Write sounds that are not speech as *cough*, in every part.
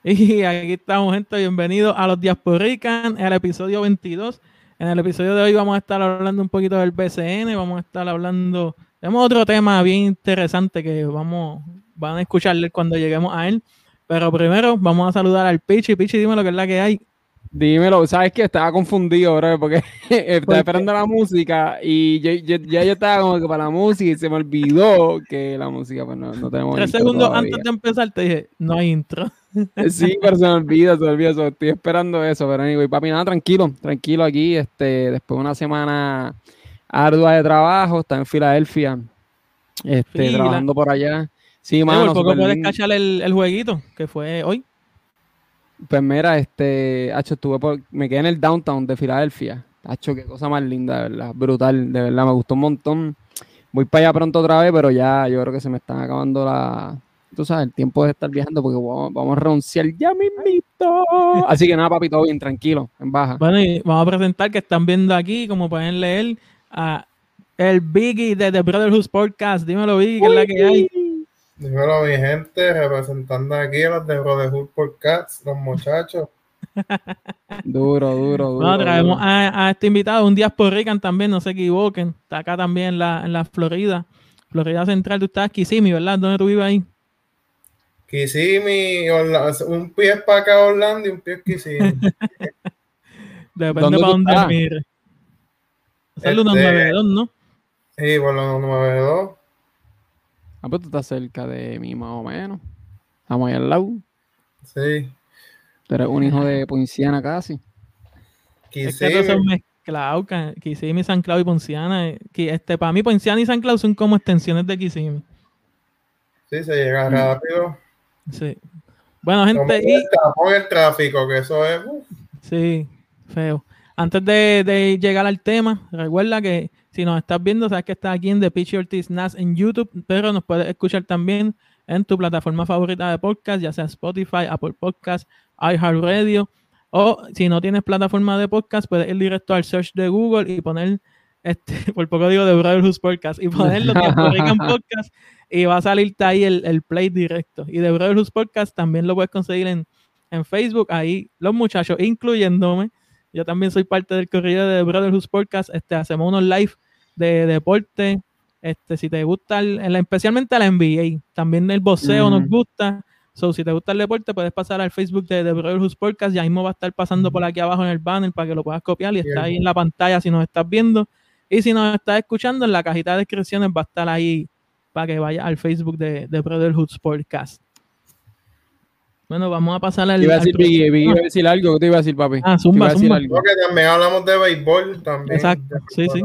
*laughs* Y aquí estamos, gente. Bienvenidos a los Diasporican, el episodio 22. En el episodio de hoy vamos a estar hablando un poquito del BCN. Vamos a estar hablando. Tenemos otro tema bien interesante que vamos, van a escucharle cuando lleguemos a él. Pero primero vamos a saludar al Pichi. Pichi, dime lo que es la que hay. Dímelo, sabes que estaba confundido, bro, porque *laughs* estaba esperando la música y yo, ya yo estaba como que para la música y se me olvidó que la música, pues no, no tenemos. Tres segundos antes de empezar te dije, no hay intro. Sí, pero se me olvida, se me olvida, estoy esperando eso, pero anyway, papi, nada, tranquilo, tranquilo aquí, este, después de una semana ardua de trabajo, está en Filadelfia, este, trabajando por allá. Sí, mano. ¿Por poco puedes cachar el, el jueguito que fue hoy? Pues mira, este, Hacho, estuve por, me quedé en el downtown de Filadelfia. Hacho, qué cosa más linda, de verdad, brutal, de verdad, me gustó un montón. Voy para allá pronto otra vez, pero ya yo creo que se me están acabando la, tú sabes, el tiempo de estar viajando porque vamos, a renunciar ya mismito. Así que nada, papi, todo bien, tranquilo, en baja. Bueno, y vamos a presentar que están viendo aquí, como pueden leer, a el Biggie de The Brotherhood Podcast. Dímelo, Biggie, que es la que hay. Dímelo, mi gente, representando aquí a los de Brotherhood Podcast, los muchachos. *laughs* duro, duro, duro. No, traemos A, este invitado, un día por Rican también, no se equivoquen. Está acá también en la, en la Florida. Florida Central, tú estás aquí, Kissimmee, ¿verdad? ¿Dónde tú vives ahí? Kissimmee, un pie es para acá Orlando y un pie es *laughs* Kissimmee. Depende para dónde mire. Es el 192, ¿no? Sí, por los 192. Ah, pues tú estás cerca de mí más o menos. Estamos ahí al lado. Sí. Tú eres un hijo de Ponciana casi. Kissimmee. Es que todos son mezclados, Kissimmee, San Clau y Ponciana. Eh, este, para mí Ponciana y San Clau son como extensiones de Kissimmee. Sí, se llega rápido. Sí. Bueno, gente. Y... el tráfico, que eso es. Sí, feo. Antes de, llegar al tema, recuerda que si nos estás viendo, sabes que estás aquí en The Pitch Ortiz Nas en YouTube, pero nos puedes escuchar también en tu plataforma favorita de podcast, ya sea Spotify, Apple Podcast, iHeartRadio, o si no tienes plataforma de podcast, puedes ir directo al search de Google y poner, este, *laughs* por poco digo de Brotherhood Podcast, y ponerlo *laughs* en Podcast y va a salirte ahí el, play directo. Y de Brotherhood Podcast también lo puedes conseguir en, Facebook. Ahí los muchachos, incluyéndome, yo también soy parte del corrido de Brotherhood Podcast. Este, hacemos unos live de deporte. Este, si te gusta, especialmente la NBA, también el boxeo nos gusta. So, si te gusta el deporte, puedes pasar al Facebook de, The Brotherhood Podcast. Ya mismo va a estar pasando por aquí abajo en el banner para que lo puedas copiar y está ahí en la pantalla si nos estás viendo. Y si nos estás escuchando, en la cajita de descripciones va a estar ahí para que vaya al Facebook de, de Brotherhood Sportcast. Bueno, vamos a pasar al. Iba a decir, iba a decir algo, ¿qué te iba a decir, papi? Ah, zumba, zumba. Porque también hablamos de béisbol también. Exacto, sí, sí.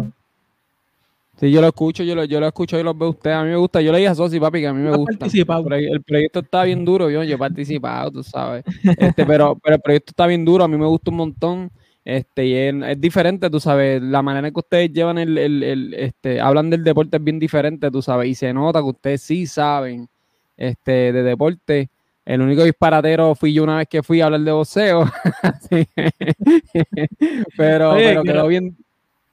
Sí, yo lo escucho, yo lo, yo lo escucho y lo veo usted. A mí me gusta. Yo le dije a Sosi, papi, que a mí me gusta. El proyecto está bien duro, yo, yo he participado, tú sabes. Este, pero, pero el proyecto está bien duro, a mí me gusta un montón. Este, y es, diferente, tú sabes, la manera en que ustedes llevan el, el, el, este, hablan del deporte es bien diferente, tú sabes, y se nota que ustedes sí saben este, de deporte. El único disparatero fui yo una vez que fui a hablar de boxeo. *laughs* pero, pero quedó bien,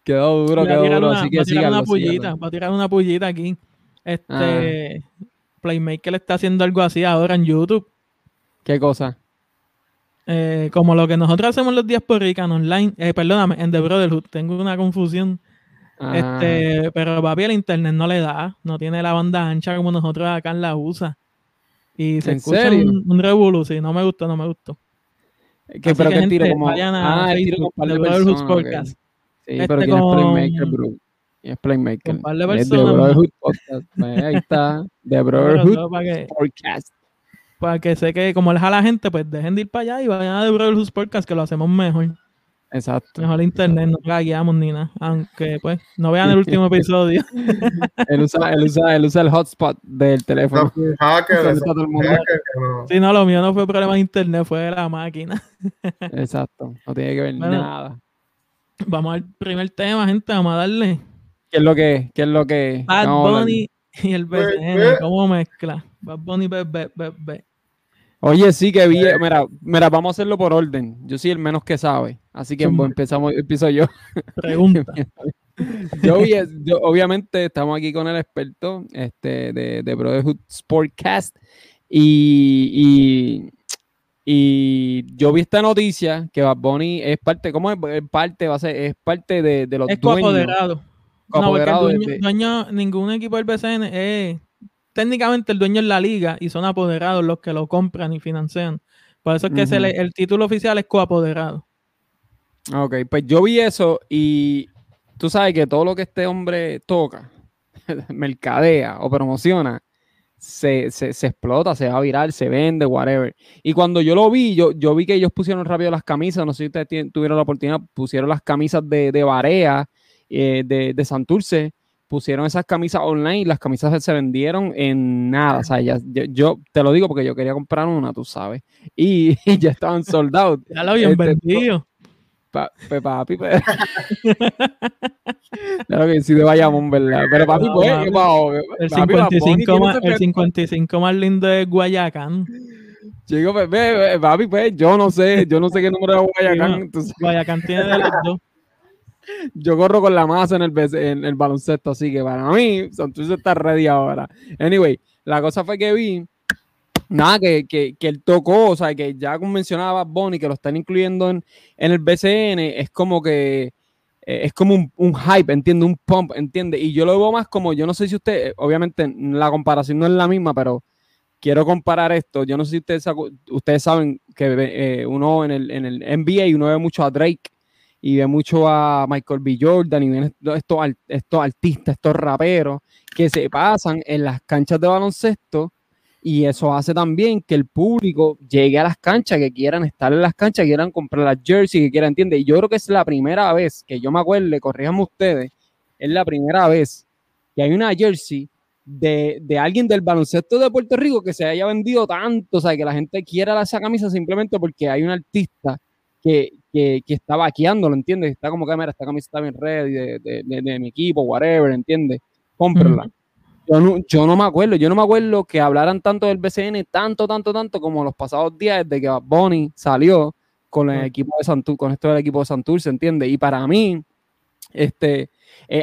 quedó duro, quedó duro. así que va a tirar una pullita, va a tirar una pullita aquí. Este ah. Playmaker está haciendo algo así ahora en YouTube. ¿Qué cosa? Eh, como lo que nosotros hacemos los días por Rican online, eh, perdóname, en The Brotherhood, tengo una confusión. Este, pero papi, el internet no le da, no tiene la banda ancha como nosotros acá en la USA. Y se escucha un, un sí, no me gustó, no me gustó. Que, pero que, tiro como ah, el tiro con The Brotherhood Podcast. Sí, este pero ¿quién es Playmaker, bro? ¿Quién es Playmaker? Es The Brotherhood Podcast. Pues, ahí está, *laughs* The Brotherhood Podcast para que sé que como les a la gente, pues dejen de ir para allá y vayan a devolver sus podcasts que lo hacemos mejor. Exacto. Mejor internet, no la guiamos ni nada. Aunque pues no vean el último episodio. *laughs* él, usa, él, usa, él usa el hotspot del teléfono. Hacker, Sí, no, lo mío no fue problema de internet, fue de la máquina. *laughs* Exacto, no tiene que ver nada. Vamos al primer tema, gente, vamos a darle. ¿Qué es lo que ¿Qué es lo que Bad Bunny y el BCN, ¿cómo mezcla? Bad Bunny, bebé, bebé. Oye, sí que vi, mira, mira, vamos a hacerlo por orden. Yo soy el menos que sabe, así que empezamos, empiezo yo. Pregunta. *laughs* yo, obviamente estamos aquí con el experto este, de, de Brotherhood Sportcast y, Y yo vi esta noticia que Bad Bunny es parte, ¿cómo es? parte, va a ser, es parte de, de los es dueños. Coapoderado. No, porque el dueño, ningún equipo del BCN es técnicamente el dueño es la liga y son apoderados los que lo compran y financian. Por eso es que el título oficial es coapoderado. Ok, pues yo vi eso y tú sabes que todo lo que este hombre toca, *laughs* mercadea o promociona, se, explota, se va a virar, se vende, whatever. Y cuando yo lo vi, yo, yo vi que ellos pusieron rápido las camisas, no sé si ustedes tuvieron la oportunidad, pusieron las camisas de, de Barea, eh, de, de Santurce, pusieron esas camisas online y las camisas se vendieron en nada. O sea, yo, te lo digo porque yo quería comprar una, tú sabes. Y, *laughs* ya estaban soldados. Ya lo habían este, vendido. pues papi, pues. *laughs* claro que sí de Bayamón, ¿verdad? Pero papi, pues, el, 55 más, el 55 más lindo es Guayacán. Chico, pues, papi, pues, yo no sé, yo no sé qué número es Guayacán. Guayacán tiene de los dos. Yo corro con la masa en el, en el baloncesto, así que para mí, Santurce está ready ahora. Anyway, la cosa fue que vi, nada, que, que, que él tocó, o sea, que ya como mencionaba Bonnie, que lo están incluyendo en, en el BCN, es como que eh, es como un, un, hype, entiende, un pump, entiende. Y yo lo veo más como, yo no sé si usted, obviamente la comparación no es la misma, pero quiero comparar esto. Yo no sé si ustedes, ustedes saben que eh, uno en el, en el NBA, uno ve mucho a Drake y ve mucho a Michael B. Jordan y ven estos, estos artistas, estos raperos que se pasan en las canchas de baloncesto y eso hace también que el público llegue a las canchas, que quieran estar en las canchas, que quieran comprar las jerseys, que quieran, ¿entiendes? Y yo creo que es la primera vez que yo me acuerdo, corríamos ustedes, es la primera vez que hay una jersey de, de, alguien del baloncesto de Puerto Rico que se haya vendido tanto, o sea, que la gente quiera esa camisa simplemente porque hay un artista que, que, que está vaqueándolo, ¿entiendes? Está como que, mira, esta camisa está bien ready de, de, mi equipo, whatever, ¿entiendes? Cómprenla. Yo no, yo no me acuerdo, yo no me acuerdo que hablaran tanto del BCN, tanto, tanto, tanto como los pasados días desde que Bonnie salió con el equipo de Santur, con esto del equipo de Santur, ¿se entiende? Y para mí, este,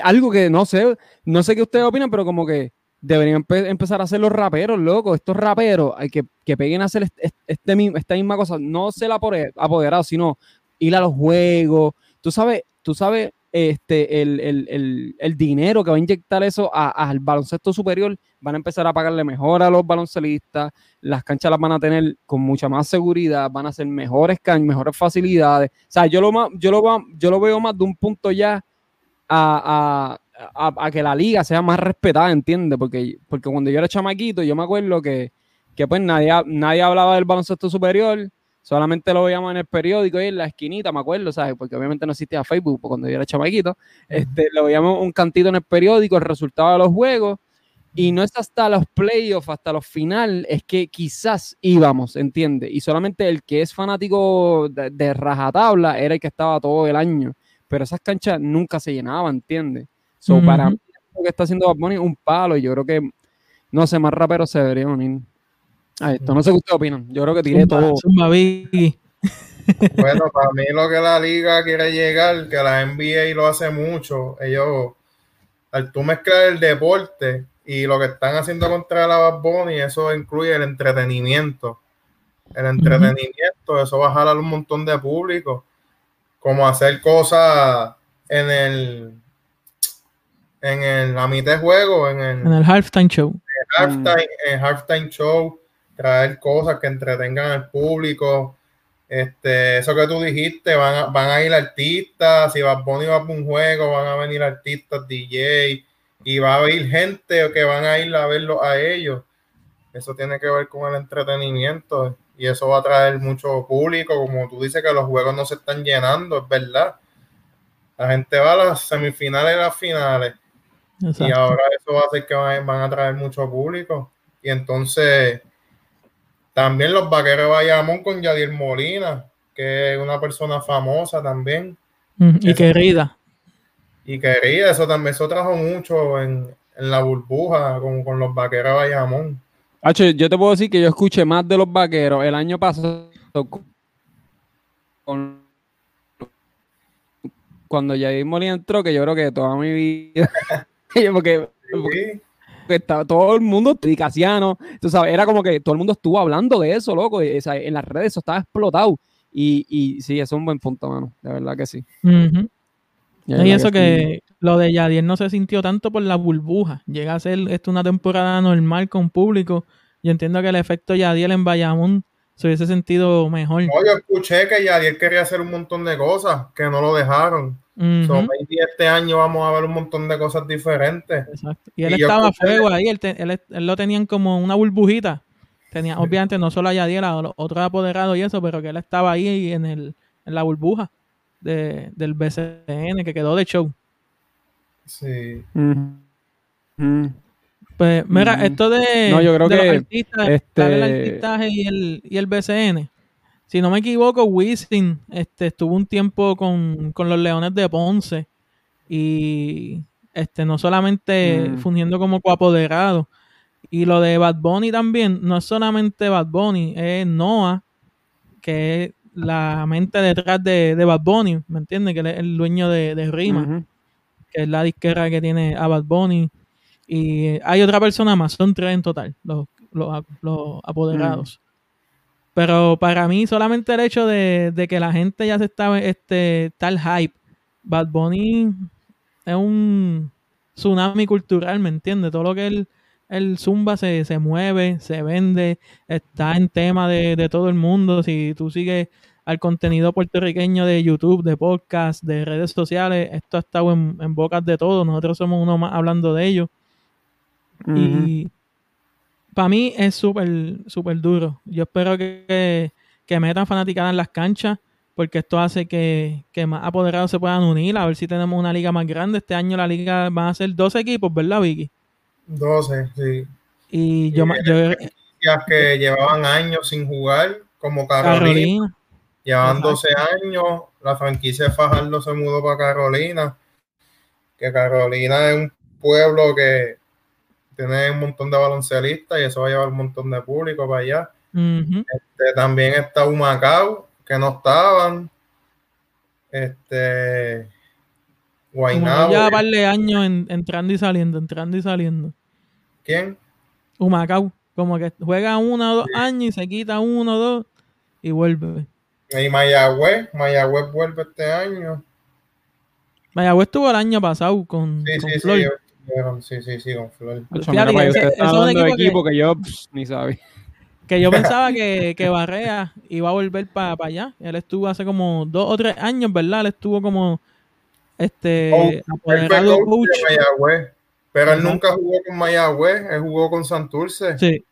algo que no sé, no sé qué ustedes opinan, pero como que deberían empezar a hacer los raperos, loco. Estos raperos hay que, que peguen a hacer este, este, esta misma cosa, no ser apoderado, sino ir a los juegos. Tú sabes, tú sabes este, el, dinero que va a inyectar eso al baloncesto superior, van a empezar a pagarle mejor a los baloncelistas, las canchas las van a tener con mucha más seguridad, van a ser mejores canchas, mejores facilidades. O sea, yo lo, yo lo, yo lo veo más de un punto ya a a, que la liga sea más respetada, ¿entiendes? Porque, porque cuando yo era chamaquito, yo me acuerdo que, que pues nadie, nadie hablaba del baloncesto superior, solamente lo veíamos en el periódico y en la esquinita, me acuerdo, ¿sabes? Porque obviamente no existía Facebook cuando yo era chamaquito. Este, lo veíamos un cantito en el periódico, el resultado de los juegos, y no es hasta los playoffs, hasta los finales, es que quizás íbamos, ¿entiendes? Y solamente el que es fanático de, rajatabla era el que estaba todo el año, pero esas canchas nunca se llenaban, ¿entiendes? So, para mí, lo que está haciendo Bad Bunny un palo y yo creo que, no sé, más raperos se deberían unir a esto. No sé qué ustedes opinan. Yo creo que tiré todo. bueno, para mí lo que la liga quiere llegar, que la NBA lo hace mucho, ellos, al tú mezclar el deporte y lo que están haciendo contra la Bad Bunny, eso incluye el entretenimiento. El entretenimiento, eso va a jalar un montón de público, como hacer cosas en el en el, la mitad de juego, en el, en el halftime show. En el halftime, show, traer cosas que entretengan al público. Este, eso que tú dijiste, van a, van a ir artistas, si Bad Bunny va para un juego, van a venir artistas, DJ, y va a haber gente que van a ir a verlo a ellos. Eso tiene que ver con el entretenimiento y eso va a traer mucho público, como tú dices que los juegos no se están llenando, es verdad. La gente va a las semifinales y las finales y ahora eso va a hacer que van, a traer mucho público. Y entonces, también los vaqueros de Bayamón con Yadir Molina, que es una persona famosa también. y querida. Y querida, eso también, eso trajo mucho en, la burbuja con, con, los vaqueros de Bayamón. H, yo te puedo decir que yo escuché más de los vaqueros el año pasado cuando Yadir Molina entró, que yo creo que toda mi vida *laughs* porque, que estaba todo el mundo, Casiano, tú sabes, era como que todo el mundo estuvo hablando de eso, loco, en las redes eso estaba explotado. Y, y sí, eso es un buen punto, mano, de verdad que sí. Y eso que, lo de Yadier no se sintió tanto por la burbuja. Llega a ser esto una temporada normal con público. Yo entiendo que el efecto Yadier en Bayamón se hubiese sentido mejor. No, yo escuché que Yadier quería hacer un montón de cosas que no lo dejaron. este año vamos a ver un montón de cosas diferentes. Exacto. Y él estaba a fuego ahí, él, él, lo tenían como una burbujita. Tenía, obviamente, no solo a Yadier, a otros apoderados y eso, pero que él estaba ahí en, el, en la burbuja de, del BCN que quedó de show. Sí. Pues mira, esto de, no, yo creo que artistas, este... el artistaje y el, y el BCN. Si no me equivoco, Wisin este, estuvo un tiempo con, los Leones de Ponce y este, no solamente mm. fungiendo como coapoderado. Y lo de Bad Bunny también, no es solamente Bad Bunny, es Noah, que es la mente detrás de, de Bad Bunny, ¿me entiendes? Que es el dueño de, de Rima, que es la disquera que tiene a Bad Bunny. Y hay otra persona más, son tres en total, los, los, apoderados. Pero para mí, solamente el hecho de, que la gente ya se está este, tal hype, Bad Bunny es un tsunami cultural, ¿me entiendes? Todo lo que él el Zumba se, se, mueve, se vende, está en tema de, de, todo el mundo. Si tú sigues al contenido puertorriqueño de YouTube, de podcast, de redes sociales, esto ha estado en, en bocas de todos. Nosotros somos uno más hablando de ello. Y para mí es súper, súper duro. Yo espero que, que, metan fanaticada en las canchas porque esto hace que, que, más apoderados se puedan unir, a ver si tenemos una liga más grande. Este año la liga va a ser 12 equipos, ¿verdad, Vicky? 12, sí. Y yo, yo que llevaban años sin jugar, como Carolina. Llevaban 12 años, la franquicia de Fajardo se mudó para Carolina. Que Carolina es un pueblo que tiene un montón de baloncelistas y eso va a llevar un montón de público para allá. este, también está Humacao, que no estaban. Este. Guaynabo. Ya vale años entrando y saliendo, entrando y saliendo. ¿Quién? Humacao. Como que juega uno o dos años y se quita uno o dos y vuelve. Y Mayagüez, Mayagüez vuelve este año. Mayagüez estuvo el año pasado con, sí, con sí. Sí, sí, sí, con Flor. de equipo que, yo ni sabía. Que yo *laughs* pensaba que, que Barrea iba a volver para allá. Él estuvo hace como dos o tres años, ¿verdad? Él estuvo como este apoderado coach. Mayagüez. Pero él nunca jugó con Mayagüez, él jugó con Santurce. Sí.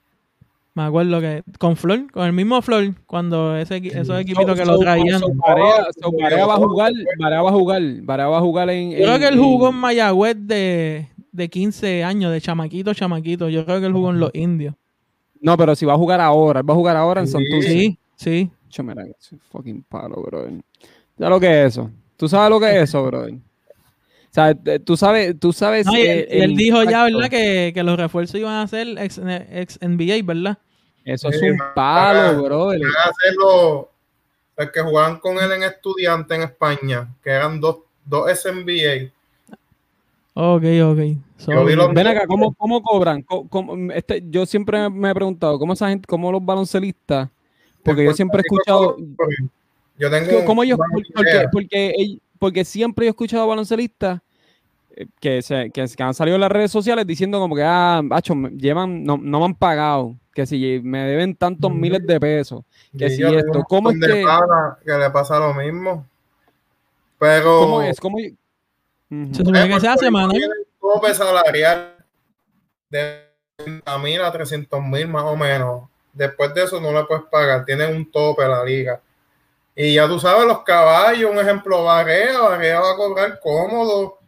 Me acuerdo que con Flor, con el mismo Flor, cuando ese, esos equipitos que lo traían. Barea, va a jugar, Barea va a jugar, Barea va a jugar en. Yo creo que él jugó en Mayagüez de, de 15 años, de chamaquito, chamaquito. Yo creo que él jugó en los indios. No, pero si va a jugar ahora, él va a jugar ahora en Santurce. Sí, sí. Mira, fucking palo, bro. Ya lo que es eso. ¿Tú sabes lo que es eso, bro? O sea, tú sabes, tú sabes. Eh, él, dijo ya, ¿verdad? Que, que, los refuerzos iban a ser ex, ex NBA, ¿verdad? Eso es un palo, bro. Van a hacerlo los que jugaban con él en estudiante en España, que eran dos, dos SNBA. Ok, ok. Ven acá, ¿cómo, cómo cobran? ¿Cómo, este, yo siempre me he preguntado, ¿cómo esa gente, cómo los baloncelistas? Porque yo siempre he escuchado. Yo tengo. ¿Cómo ellos? Porque, porque, porque, siempre he escuchado baloncelistas eh, que, se, que, han salido en las redes sociales diciendo como que, ah, macho, llevan, no, no me han pagado, que si me deben tantos miles de pesos, que si esto, ¿cómo es que... que le pasa lo mismo? Pero... ¿Cómo es? ¿Cómo... Se supone que se hace, mano. Un tope salarial de 30 mil a 300 mil más o menos. Después de eso no le puedes pagar, tienen un tope la liga. Y ya tú sabes, los caballos, un ejemplo, Barrea, Barrea va a cobrar cómodo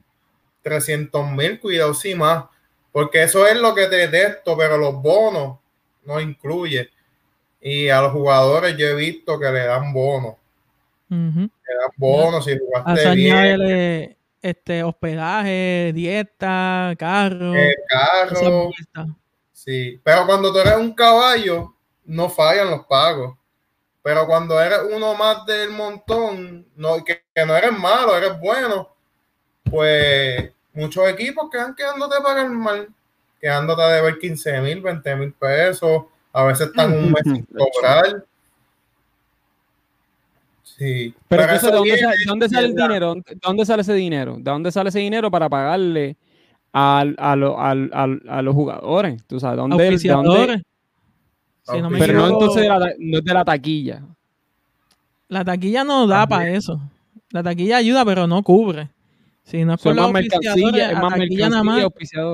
300 mil, cuidado si más, porque eso es lo que te detesto, pero los bonos no incluye. Y a los jugadores yo he visto que le dan bonos. Le dan bonos si jugaste bien. Este hospedaje, dieta, carro. Eh, carro. Sí, pero cuando tú eres un caballo, no fallan los pagos. Pero cuando eres uno más del montón, no, que, que no eres malo, eres bueno, pues muchos equipos quedan quedándote para el mal. quedándote a deber 15 mil, 20 mil pesos, a veces están un mes sin *laughs* cobrar. Sí. Pero entonces, ¿de dónde, sale, dónde sale el dinero? ¿De dónde sale ese dinero? ¿De dónde sale ese dinero para pagarle a, a, a, los jugadores? ¿Tú sabes? ¿Dónde, de dónde? pero no entonces de la, no es de la taquilla. La taquilla no da para eso. La taquilla ayuda, pero no cubre. Si no es por más mercancía, es más mercancía, nada más.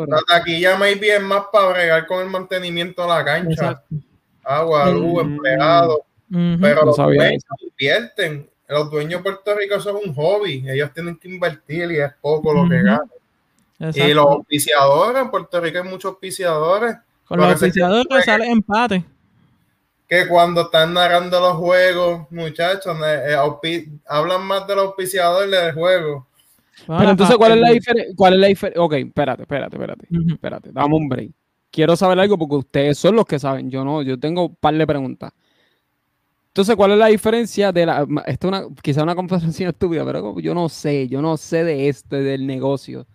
La taquilla maybe es más para bregar con el mantenimiento de la cancha. Agua, luz, empleados. Pero los dueños invierten. Los dueños de Puerto Rico son un hobby. Ellos tienen que invertir y es poco lo que ganan. Y los auspiciadores, en Puerto Rico hay muchos auspiciadores. Con los auspiciadores sale empate. Que cuando están narrando los juegos, muchachos, eh, eh, hablan más de los auspiciadores del juego pero entonces, ¿cuál es la diferencia? ¿Cuál es la diferencia? Ok, espérate, espérate, espérate. Espérate, dame un break. Quiero saber algo porque ustedes son los que saben. Yo no, yo tengo un par de preguntas. Entonces, ¿cuál es la diferencia de la. Esta es una, quizá una conversación *laughs* estúpida, pero yo no sé, yo no sé de este, del negocio.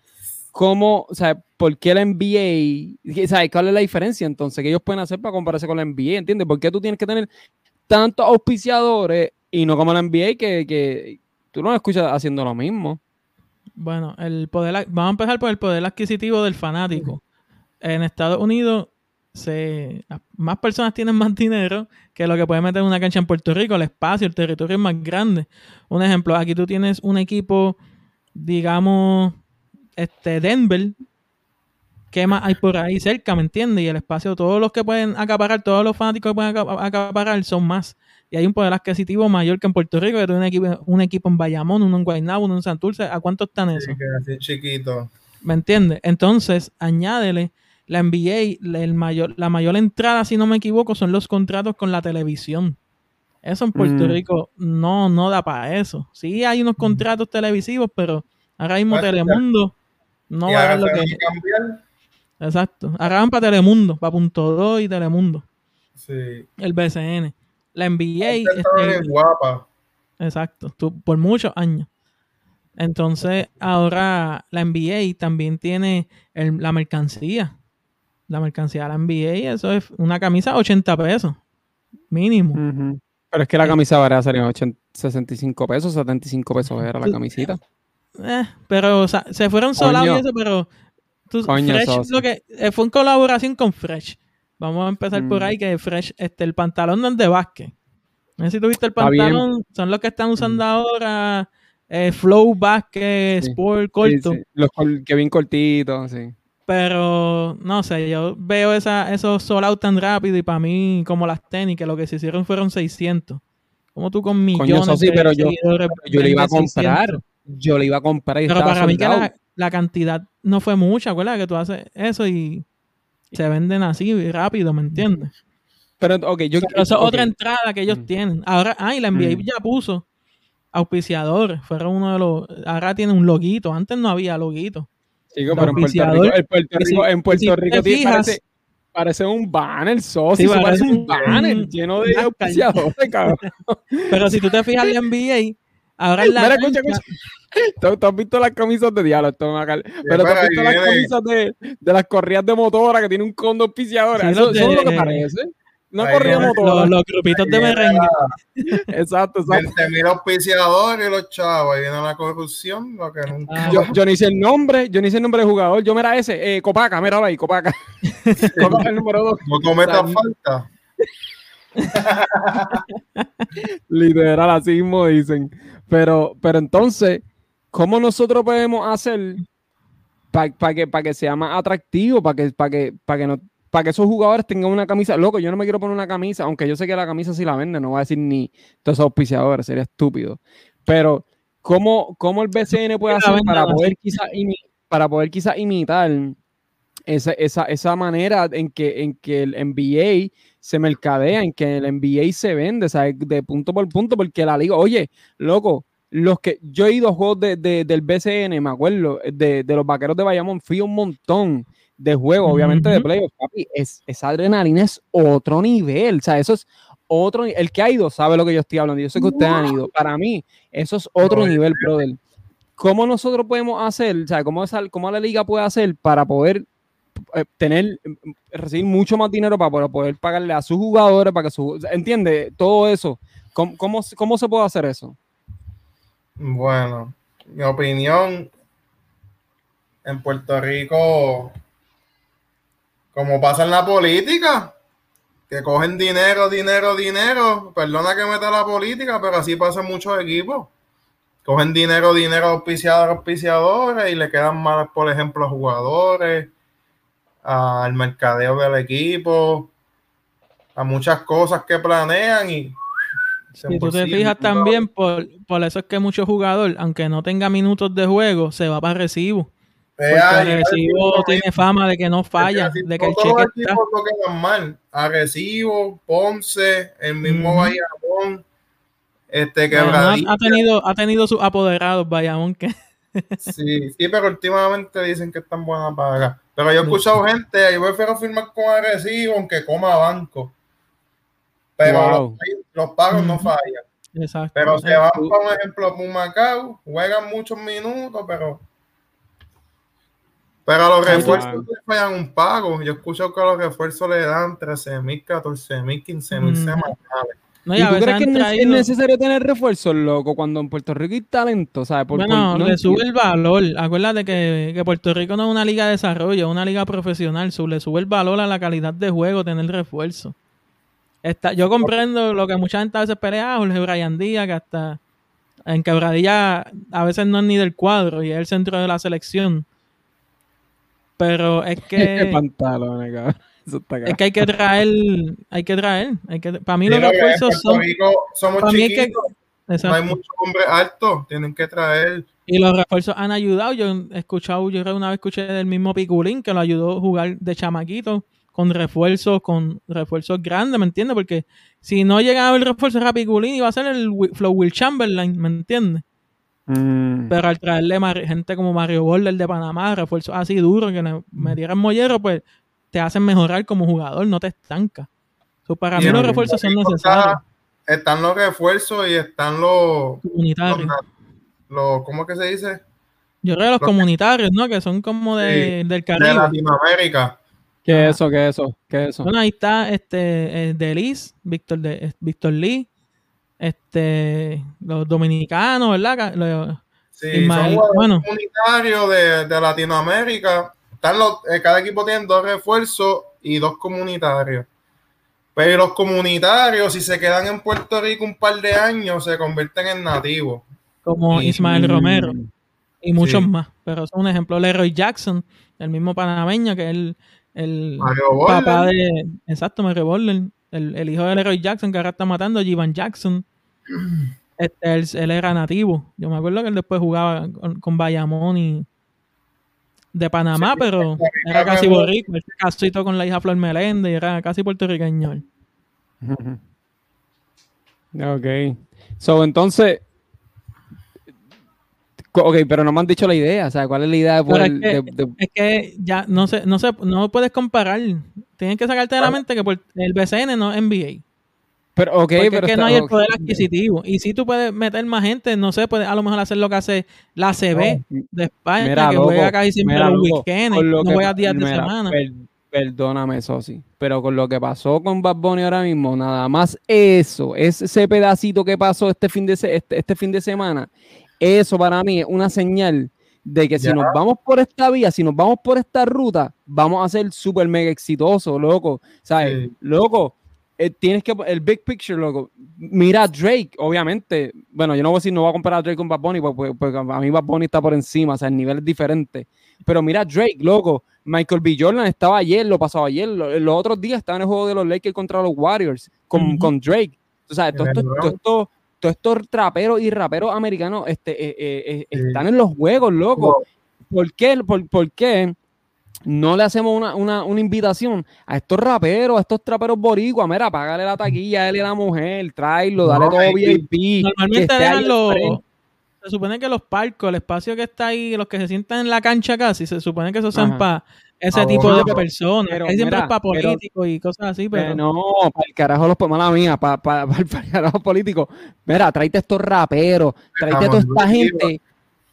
¿Cómo, o sea, por qué la NBA, ¿sabes cuál es la diferencia entonces que ellos pueden hacer para compararse con la NBA? ¿Entiendes? ¿Por qué tú tienes que tener tantos auspiciadores y no como la NBA que, que tú no escuchas haciendo lo mismo? Bueno, el poder, vamos a empezar por el poder adquisitivo del fanático. En Estados Unidos, se, más personas tienen más dinero que lo que puede meter en una cancha en Puerto Rico. El espacio, el territorio es más grande. Un ejemplo, aquí tú tienes un equipo, digamos, este Denver, ¿qué más hay por ahí cerca? ¿Me entiendes? Y el espacio, todos los que pueden acaparar, todos los fanáticos que pueden acaparar son más y hay un poder adquisitivo mayor que en Puerto Rico, que tiene un equipo, un equipo en Bayamón, uno en Guaynabo, uno en Santurce. ¿A cuánto están esos? Sí, chiquito. ¿Me entiendes? Entonces, añádele la NBA, el mayor, la mayor entrada, si no me equivoco, son los contratos con la televisión. Eso en Puerto mm. Rico no, no da para eso. Sí hay unos mm. contratos televisivos, pero ahora mismo Telemundo no va a dar lo que... Exacto. Ahora van para Telemundo, para Punto 2 y Telemundo. Sí. El BCN. La NBA. Este, guapa. Exacto, por muchos años. Entonces, ahora la NBA también tiene la mercancía. La mercancía de la NBA, eso es una camisa 80 pesos, mínimo. Pero es que la eh. camisa baraja sería 65 pesos, 75 pesos era la camisita. Eh, pero o sea, se fueron solados y eso, pero Fresh, lo que, eh, fue en colaboración con Fresh. Vamos a empezar por mm. ahí que Fresh, este, el pantalón no es de básquet. No sé si tuviste el pantalón, son los que están usando mm. ahora eh, Flow Basket, Sport, corto. Los que bien cortitos, sí. Pero, no sé, yo veo esa, esos sold out tan rápido y para mí, como las tenis, que lo que se hicieron fueron 600. Como tú con millones Coño, sí, pero yo, yo le iba a comprar. Yo le iba a comprar y Pero para mí que la, la, cantidad no fue mucha, ¿acuerdas? Que tú haces eso y se venden así rápido, ¿me entiendes? Pero, ok, yo... Pero esa es otra entrada que ellos mm. tienen. Ahora, ah, y la NBA mm. ya puso auspiciadores. Fueron uno de los... Ahora tiene un loguito. Antes no había loguito. Chico, pero en Puerto Rico, en Puerto Rico, en Puerto Rico tiene, parece, parece, un banner, socio. Sí, parece un banner lleno de auspiciadores, cabrón. *laughs* pero si tú te fijas en la NBA, ahora en la... Mira, escucha, escucha. *laughs* ¿Tú, has visto las camisas de diablo, Pero tú has visto las camisas de, de, las corridas de motora que tiene un condo auspiciador. eso, es lo que parece. No corría motora. Los, grupitos de merengue. *laughs* exacto, exacto. mil auspiciadores y los chavos. Ahí viene la corrupción. Lo que nunca... Ah, yo, yo, ni sé el nombre, yo ni sé el nombre del jugador. Yo mira ese, eh, Copaca, mira ahí, Copaca. *laughs* Copaca el número dos. No cometas falta. *laughs* Literal, así mismo dicen. Pero, pero entonces, ¿cómo nosotros podemos hacer para que, que sea más atractivo, para que, para que, para que, no, para que esos jugadores tengan una camisa? Loco, yo no me quiero poner una camisa, aunque yo sé que la camisa sí la vende, no voy a decir ni todos esos auspiciadores, sería estúpido. Pero, ¿cómo, cómo el BCN puede hacer para poder quizás para poder quizás imitar esa, esa, esa, manera en que, en que el NBA se mercadea, en que el NBA se vende, ¿sabes? De punto por punto, porque la liga, oye, loco, los que yo he ido a juegos de, del BCN, me acuerdo, de, los vaqueros de Bayamón, fui un montón de juegos, obviamente de playoffs, papi, es, esa adrenalina es otro nivel, o sea, eso es otro, el que ha ido sabe lo que yo estoy hablando, yo sé que ustedes han ido, para mí, eso es otro nivel, brother. ¿Cómo nosotros podemos hacer, o sea, cómo, cómo la liga puede hacer para poder eh, tener, recibir mucho más dinero para poder, pagarle a sus jugadores, para que su, entiende, todo eso. ¿Cómo, cómo, se puede hacer eso? Bueno, mi opinión, en Puerto Rico, como pasa en la política, que cogen dinero, dinero, dinero, perdona que meta la política, pero así pasa en muchos equipos. Cogen dinero, dinero auspiciadores, auspiciadores y le quedan mal, por ejemplo, a jugadores, al mercadeo del equipo, a muchas cosas que planean y... Si tú te fijas también, por, por eso es que muchos jugadores, aunque no tenga minutos de juego, se va para recibo. El recibo tiene fama de que no falla, de que el cheque está. Mal. Recibo, Ponce, el mismo Bayamón este, que ha, tenido, ha tenido sus apoderados, vaya, aunque. sí, sí, pero últimamente dicen que están buenas pagas. Pero yo he escuchado gente, yo prefiero firmar con agresivo aunque coma banco. Pero los, pagos no fallan. Exacto. Pero se van, por ejemplo, a Macao, juegan muchos minutos, pero. Pero a los refuerzos le fallan un pago. Yo he escuchado que a los refuerzos le dan 13 mil, 14 mil, 15 mil semanales. ¿Y tú crees que es necesario tener refuerzos, loco, cuando en Puerto Rico hay talento? ¿sabes? bueno, le sube el valor. Acuérdate que, que, Puerto Rico no es una liga de desarrollo, es una liga profesional. le sube el valor a la calidad de juego tener refuerzo. Está, yo comprendo lo que mucha gente a veces pelea, Jorge Brian Díaz, que hasta en quebradilla a veces no es ni del cuadro y es el centro de la selección. Pero es *laughs* que... pantalones, cabrón. Es que hay que traer, hay que traer. Hay que, para mí los refuerzos son. somos chiquitos, no hay muchos hombres altos, tienen que traer. Y los refuerzos han ayudado. Yo he escuchado, yo una vez escuché del mismo Piculín que lo ayudó a jugar de chamaquito con refuerzos, con refuerzos grandes, ¿me entiendes? Porque si no llegaba el refuerzo era Piculín iba a ser el Flow Will Chamberlain, ¿me entiendes? Mm. Pero al traerle gente como Mario Border de Panamá, refuerzos así duros que me dieran mollero, pues te hacen mejorar como jugador, no te estanca. para mí los refuerzos son necesarios. están los refuerzos y están los comunitarios. Los, ¿Cómo que se dice? Yo creo los, comunitarios, ¿no? Que son como de, del Caribe. De Latinoamérica. ¿Qué es eso? ¿Qué es eso? ¿Qué es eso? Bueno, ahí está este eh, Delis, Víctor de Víctor Lee, este los dominicanos, ¿verdad? Los, sí, son bueno. comunitarios de, de Latinoamérica eh, cada equipo tiene dos refuerzos y dos comunitarios. Pero los comunitarios, si se quedan en Puerto Rico un par de años, se convierten en nativos. Como Ismael Romero y muchos más. Pero es un ejemplo. Leroy Jackson, el mismo panameño, que es el, el papá de. Exacto, Mario Borler. El, el, hijo de Leroy Jackson, que ahora está matando, Jivan Jackson. *clears throat* Este, él, era nativo. Yo me acuerdo que él después jugaba con, con Bayamón y de Panamá, pero era casi boricua. Este casito con la hija Flor Meléndez y era casi puertorriqueño. *laughs* Ok. So, entonces. Ok, pero no me han dicho la idea. O sea, ¿cuál es la idea de, es, que, ya no sé, no sé, no puedes comparar. Tienes que sacarte de la mente que el BCN no es NBA. Pero, Porque pero es que no hay el poder adquisitivo. Y si tú puedes meter más gente, no sé, puedes a lo mejor hacer lo que hace la CB de España, que juega casi siempre los weekends, no juega días de semana. perdóname, Sosi, pero con lo que pasó con Bad Bunny ahora mismo, nada más eso, ese pedacito que pasó este fin de, este, este, fin de semana, eso para mí es una señal de que si nos vamos por esta vía, si nos vamos por esta ruta, vamos a ser súper mega exitosos, loco. ¿Sabes? Loco, eh, tienes que el big picture, loco. Mira Drake, obviamente. Bueno, yo no voy a decir no voy a comparar a Drake con Bad Bunny porque, a mí Bad Bunny está por encima, o sea, el nivel es diferente. Pero mira Drake, loco. Michael B. Jordan estaba ayer, lo pasaba ayer. Los, otros días estaba en el juego de los Lakers contra los Warriors con, con Drake. O sea, todos estos traperos y raperos americanos este, eh, eh, están en los juegos, loco. ¿Por qué? ¿Por, por qué? no le hacemos una, una, una, invitación a estos raperos, a estos traperos boricuas, mira, págale la taquilla a él y a la mujer, tráelo, dale todo VIP. Normalmente se supone que los parcos, el espacio que está ahí, los que se sientan en la cancha casi, se supone que eso sean para ese tipo de personas. Pero, siempre es para políticos y cosas así, pero... No, para el carajo los mala mía, para, para, *laughs* para, el carajo político. Mira, tráete estos raperos, tráete a toda esta gente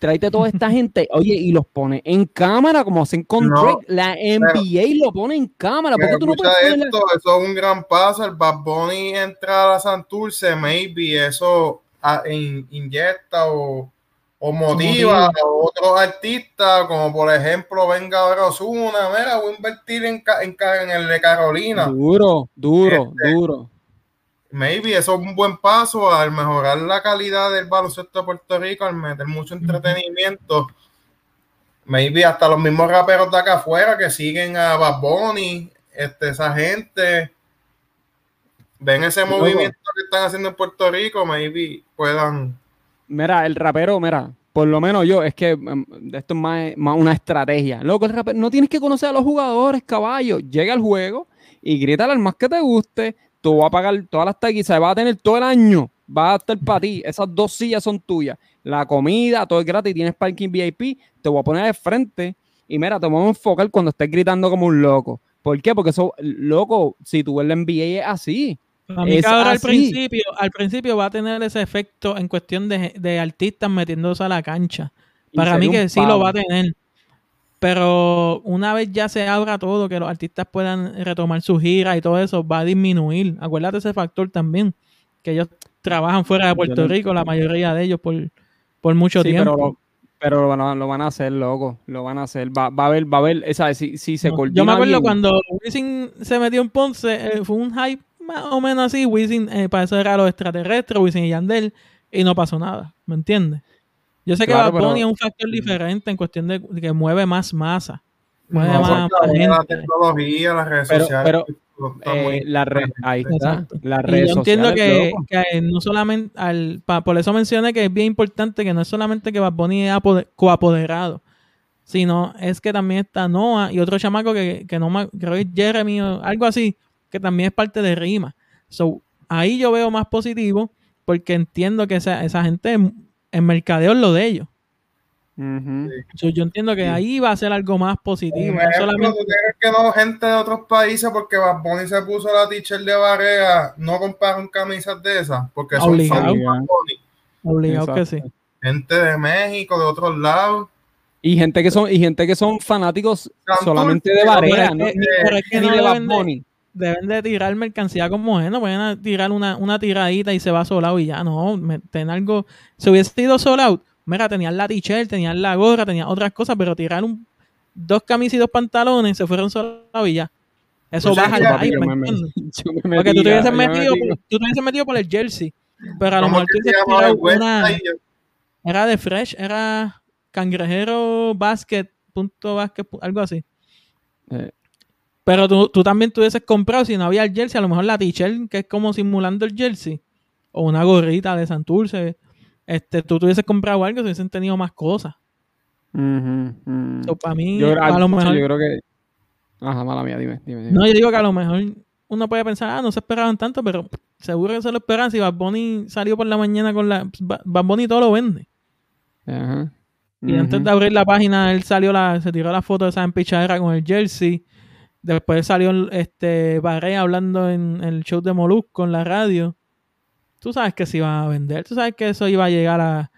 tráete toda esta gente, oye, y los pone en cámara, como hacen con Drake. La NBA lo pone en cámara. ¿Por qué tú no puedes esto, Eso es un gran paso. El Bad Bunny entra a la Santurce, maybe eso ah, inyecta o, o motiva, a otros artistas, como por ejemplo Venga ahora Osuna, mira, voy a invertir en, en, en el de Carolina. Duro, duro, este, duro maybe eso es un buen paso al mejorar la calidad del baloncesto de Puerto Rico, al meter mucho entretenimiento. Maybe hasta los mismos raperos de acá afuera que siguen a Bad Bunny, este, esa gente, ven ese movimiento que están haciendo en Puerto Rico, maybe puedan. Mira, el rapero, mira, por lo menos yo, es que em, esto es más, una estrategia. Loco, el rapero, no tienes que conocer a los jugadores, caballo. Llega al juego y grítale al más que te guste tú vas a pagar todas las taquillas, vas a tener todo el año, va a estar para ti. Esas dos sillas son tuyas. La comida, todo es gratis, tienes parking VIP, te voy a poner de frente y mira, te vamos a enfocar cuando estés gritando como un loco. ¿Por qué? Porque eso, loco, si tú ves la NBA es así. A mí ahora al principio, al principio va a tener ese efecto en cuestión de, artistas metiéndose a la cancha. Para mí que sí lo va a tener. Pero una vez ya se abra todo, que los artistas puedan retomar su gira y todo eso, va a disminuir. Acuérdate ese factor también, que ellos trabajan fuera de Puerto Rico, la mayoría de ellos, por, por mucho tiempo. Pero, lo, lo, van a hacer, loco. Lo van a hacer. Va, va a haber, va a haber, esa, si, si se no, Yo me acuerdo cuando Wisin se metió en Ponce, eh, fue un hype más o menos así. Wisin, eh, para eso era los extraterrestres, Wisin y Yandel, y no pasó nada. ¿Me entiendes? Yo sé que Bad Bunny es un factor diferente en cuestión de que mueve más masa. Mueve más, La tecnología, las redes sociales. Eh, la red, ahí está. Las redes yo entiendo que, que, no solamente, al, por eso mencioné que es bien importante que no es solamente que Bad Bunny es coapoderado, sino es que también está Noah y otro chamaco que, que no creo que es Jeremy o algo así, que también es parte de Rima. So, ahí yo veo más positivo porque entiendo que esa, esa gente en mercadeo es lo de ellos. yo entiendo que ahí va a ser algo más positivo. no solamente... que no gente de otros países porque Bad Bunny se puso la teacher de Barea, no compraron camisas de esas porque son obligado, obligado que sí. Gente de México, de otros lados. Y gente que son, y gente que son fanáticos solamente de Barea, no, de Bad Bunny deben de tirar mercancía como es, no pueden tirar una, una tiradita y se va solado y ya, no, ten algo, si hubiese sido solado, mira, tenían la t-shirt, tenían la gorra, tenían otras cosas, pero tirar un, dos camisas y dos pantalones, se fueron solados y ya. Eso pues baja el hype, *laughs* Porque tú te hubieses metido, por, tú te metido por el jersey, pero a lo mejor tú tirado una, era de fresh, era cangrejero basket, punto basket, algo así. Eh, pero tú, tú también hubieses comprado, si no había el jersey, a lo mejor la t-shirt, que es como simulando el jersey, o una gorrita de Santurce, este, tú hubieses comprado algo, si hubiesen tenido más cosas. para mí, yo, a lo mejor... Yo creo que... Ajá, mala mía, dime, dime, No, yo digo que a lo mejor uno puede pensar, ah, no se esperaban tanto, pero seguro que se lo esperan. Si Bad Bunny salió por la mañana con la... Bad Bunny todo lo vende. Ajá. Y antes de abrir la página, él salió la, se tiró la foto de esa empichadera con el jersey. Después salió este Barré hablando en el show de Molusco en la radio. Tú sabes que se iba a vender, tú sabes que eso iba a llegar a,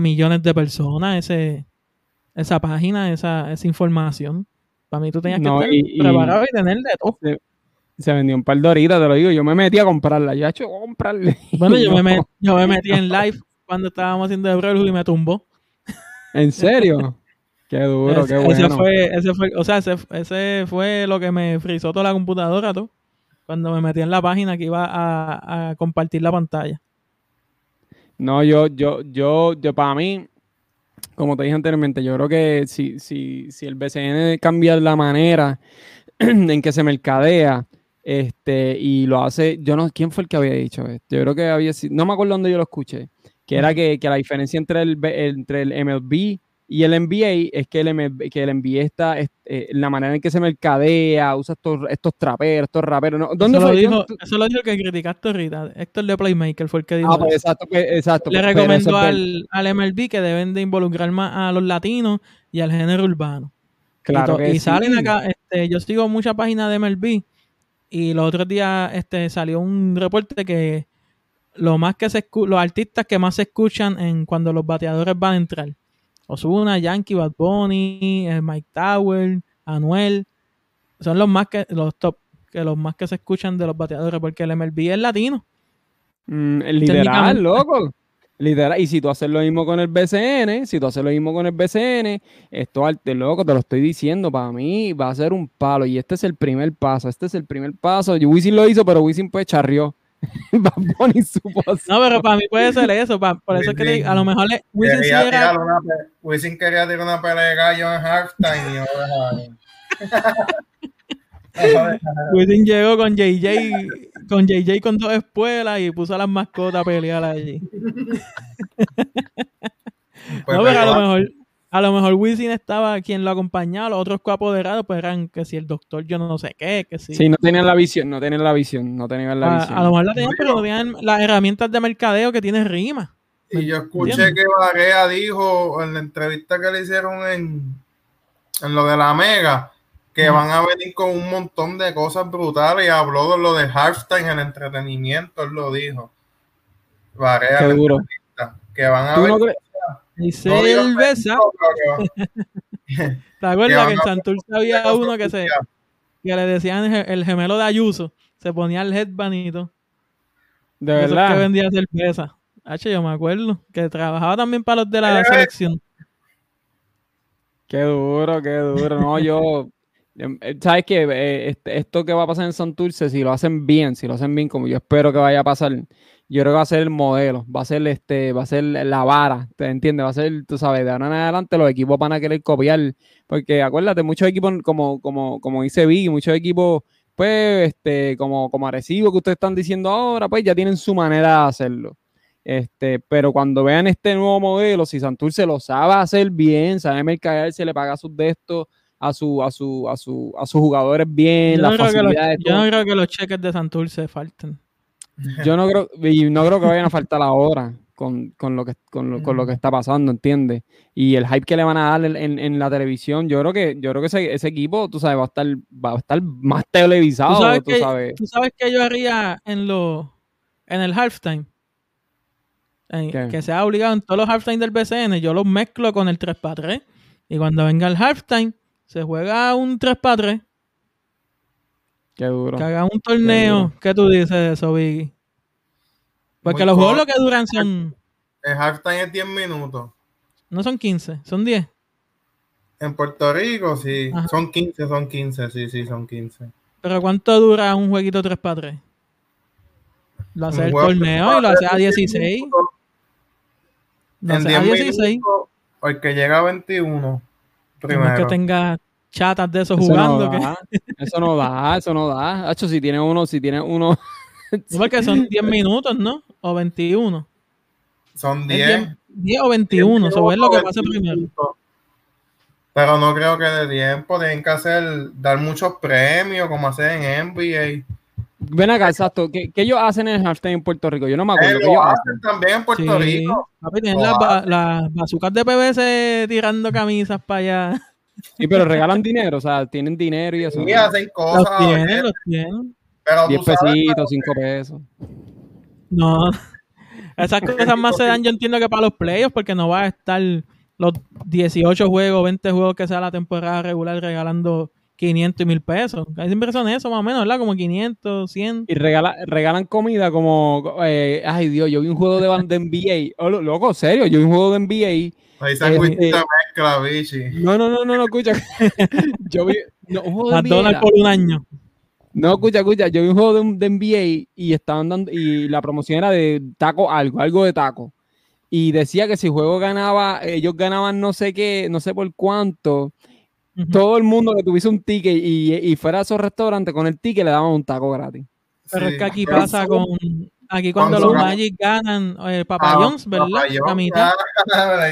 millones de personas, ese, esa página, esa, esa información. Para mí tú tenías que estar preparado y, tener de todo. Se, vendió un par de horitas, te lo digo. Yo me metí a comprarla. Ya he hecho comprarle. Bueno, yo, *laughs* me, yo me metí en live cuando estábamos haciendo el y me tumbó. ¿En serio? *laughs* Qué duro, qué bueno. Ese fue, ese fue, o sea, ese, fue lo que me frizó toda la computadora, tú, cuando me metí en la página que iba a, compartir la pantalla. No, yo, yo, yo, yo, para mí, como te dije anteriormente, yo creo que si, si, si el BCN cambia la manera *clears throat* en que se mercadea, este, y lo hace, yo no, ¿quién fue el que había dicho esto? Yo creo que había, no me acuerdo dónde yo lo escuché, que era que, que la diferencia entre el, entre el MLB y el NBA es que el, que el NBA está, eh, la manera en que se mercadea, usa estos, estos traperos, estos raperos. ¿Dónde eso, lo dijo, eso lo dijo el que criticaste ahorita. Héctor de Playmaker fue el que dijo. Ah, pues exacto, pues, exacto. Le recomendó al, al, MLB que deben de involucrar más a los latinos y al género urbano. Claro. Y, salen acá, este, yo sigo muchas páginas de MLB y los otros días este, salió un reporte que lo más que se los artistas que más se escuchan en cuando los bateadores van a entrar Osuna, Yankee, Bad Bunny, eh, Mike Tower, Anuel. Son los más que los top, que los más que se escuchan de los bateadores, porque el MLB es latino. Mm, el literal, loco. Literal. Y si tú haces lo mismo con el BCN, si tú haces lo mismo con el BCN, esto arte loco, te lo estoy diciendo, para mí va a ser un palo. Y este es el primer paso, este es el primer paso. Wisin lo hizo, pero Wisin pues charrió. *laughs* no, pero para mí puede ser eso. por eso es que a lo mejor le, Wisin quería, era... una, Wisin quería tirar una pelea de gallo en halftime y no *laughs* Wisin llegó con JJ, con JJ con dos espuelas y puso a las mascotas a pelear allí. Pues no, pero a lo mejor, a lo mejor Wisin estaba quien lo acompañaba, los otros coapoderados pues eran que si el doctor yo no sé qué, que si. Sí, no tenían la visión, no tenían la visión, no tenían la visión. A lo mejor la tenían, pero no tenían las herramientas de mercadeo que tiene Rima. Y yo escuché que Varea dijo en la entrevista que le hicieron en, en lo de la Mega, que van a venir con un montón de cosas brutales y habló de lo de halftime en el entretenimiento, él lo dijo. Varea Seguro. Que van a venir. Y cerveza. *laughs* ¿Te acuerdas que en Santurce había uno que se que le decían el gemelo de Ayuso? Se ponía el headbanito. De verdad. que vendía cerveza. H, yo me acuerdo. Que trabajaba también para los de la selección. Qué duro, qué duro. No, yo *laughs* eh, ¿Sabes que eh, este, esto que va a pasar en Santurce, si lo hacen bien, si lo hacen bien como yo espero que vaya a pasar, yo creo que va a ser el modelo, va a ser este, va a ser la vara, ¿te entiendes? Va a ser, tú sabes, de ahora en adelante los equipos van a querer copiar, porque acuérdate, muchos equipos, como, como, como dice Vicky, muchos equipos, pues, este, como, como Arecibo que ustedes están diciendo ahora, pues ya tienen su manera de hacerlo. Este, pero cuando vean este nuevo modelo, si Santurce lo sabe hacer bien, sabe mercader, se le paga sus de estos a su, a su, a su, a sus jugadores bien, yo no, creo que los, yo no creo que los cheques de Santurce falten. *laughs* Yo no creo, y no creo que vayan a faltar ahora con, con, lo que, con, lo, con lo que está pasando, ¿entiendes? Y el hype que le van a dar en, en, la televisión, yo creo que, yo creo que ese, ese, equipo, tú sabes, va a estar, va a estar más televisado, ¿Tú sabes, que, ¿tú sabes que yo haría en lo, en el halftime? que sea obligado en todos los halftime del BCN, yo los mezclo con el 3x3 y cuando venga el halftime se juega un 3 para 3. Qué duro. Que haga un torneo. ¿Qué, tú dices de eso, Biggie? Porque los juegos lo que duran son. El halftime es 10 minutos. No son 15, son 10. En Puerto Rico, sí. Son 15, son 15, sí, sí, son 15. Pero ¿cuánto dura un jueguito 3 para 3? Lo hace el torneo y lo hace a 16. Lo hace a 16. porque llega a 21. Primero. que tenga chatas de esos jugando. eso no da, eso no da. Hacho, si tiene uno, si tiene uno. *laughs* porque son 10 minutos, ¿no? O 21. Son 10. 10 o 21, eso es lo que pasa primero. Pero no creo que de tiempo tienen que hacer, dar muchos premios como hacen en NBA. Ven acá, exacto. ¿Qué, ¿Qué, ellos hacen en el halftime en Puerto Rico? Yo no me acuerdo. Eh, ellos hacen también en Puerto Rico. Papi, tienen las, las bazucas de PVC tirando camisas para allá. Sí, pero regalan dinero, o sea, tienen dinero y eso. Sí, hacen cosas. Los tienen, los tienen. Pero 10 pesitos, 5 pesos. No. Esas *laughs* cosas más se dan, yo entiendo que para los playoffs, porque no va a estar los 18 juegos, 20 juegos que sea la temporada regular regalando 500 y mil pesos. Siempre son eso, más o menos, ¿verdad? Como 500, 100. Y regala, regalan comida como, eh, ay Dios, yo vi un juego de, de NBA. Oh, loco, serio, yo vi un juego de NBA. Ahí se eh, mezcla, bichi. No, no, no, no, no, escucha. *laughs* yo vi no, un juego de McDonald's por un año. No, escucha, escucha. Yo vi un juego de, de, NBA y estaban dando, y la promoción era de taco algo, algo de taco. Y decía que si el juego ganaba, ellos ganaban no sé qué, no sé por cuánto, todo el mundo que tuviese un ticket y, fuera a esos restaurantes con el ticket le daban un taco gratis. Pero es que aquí pasa con. Aquí cuando los Magic ganan, el Papa ah, ¿verdad? Papayón,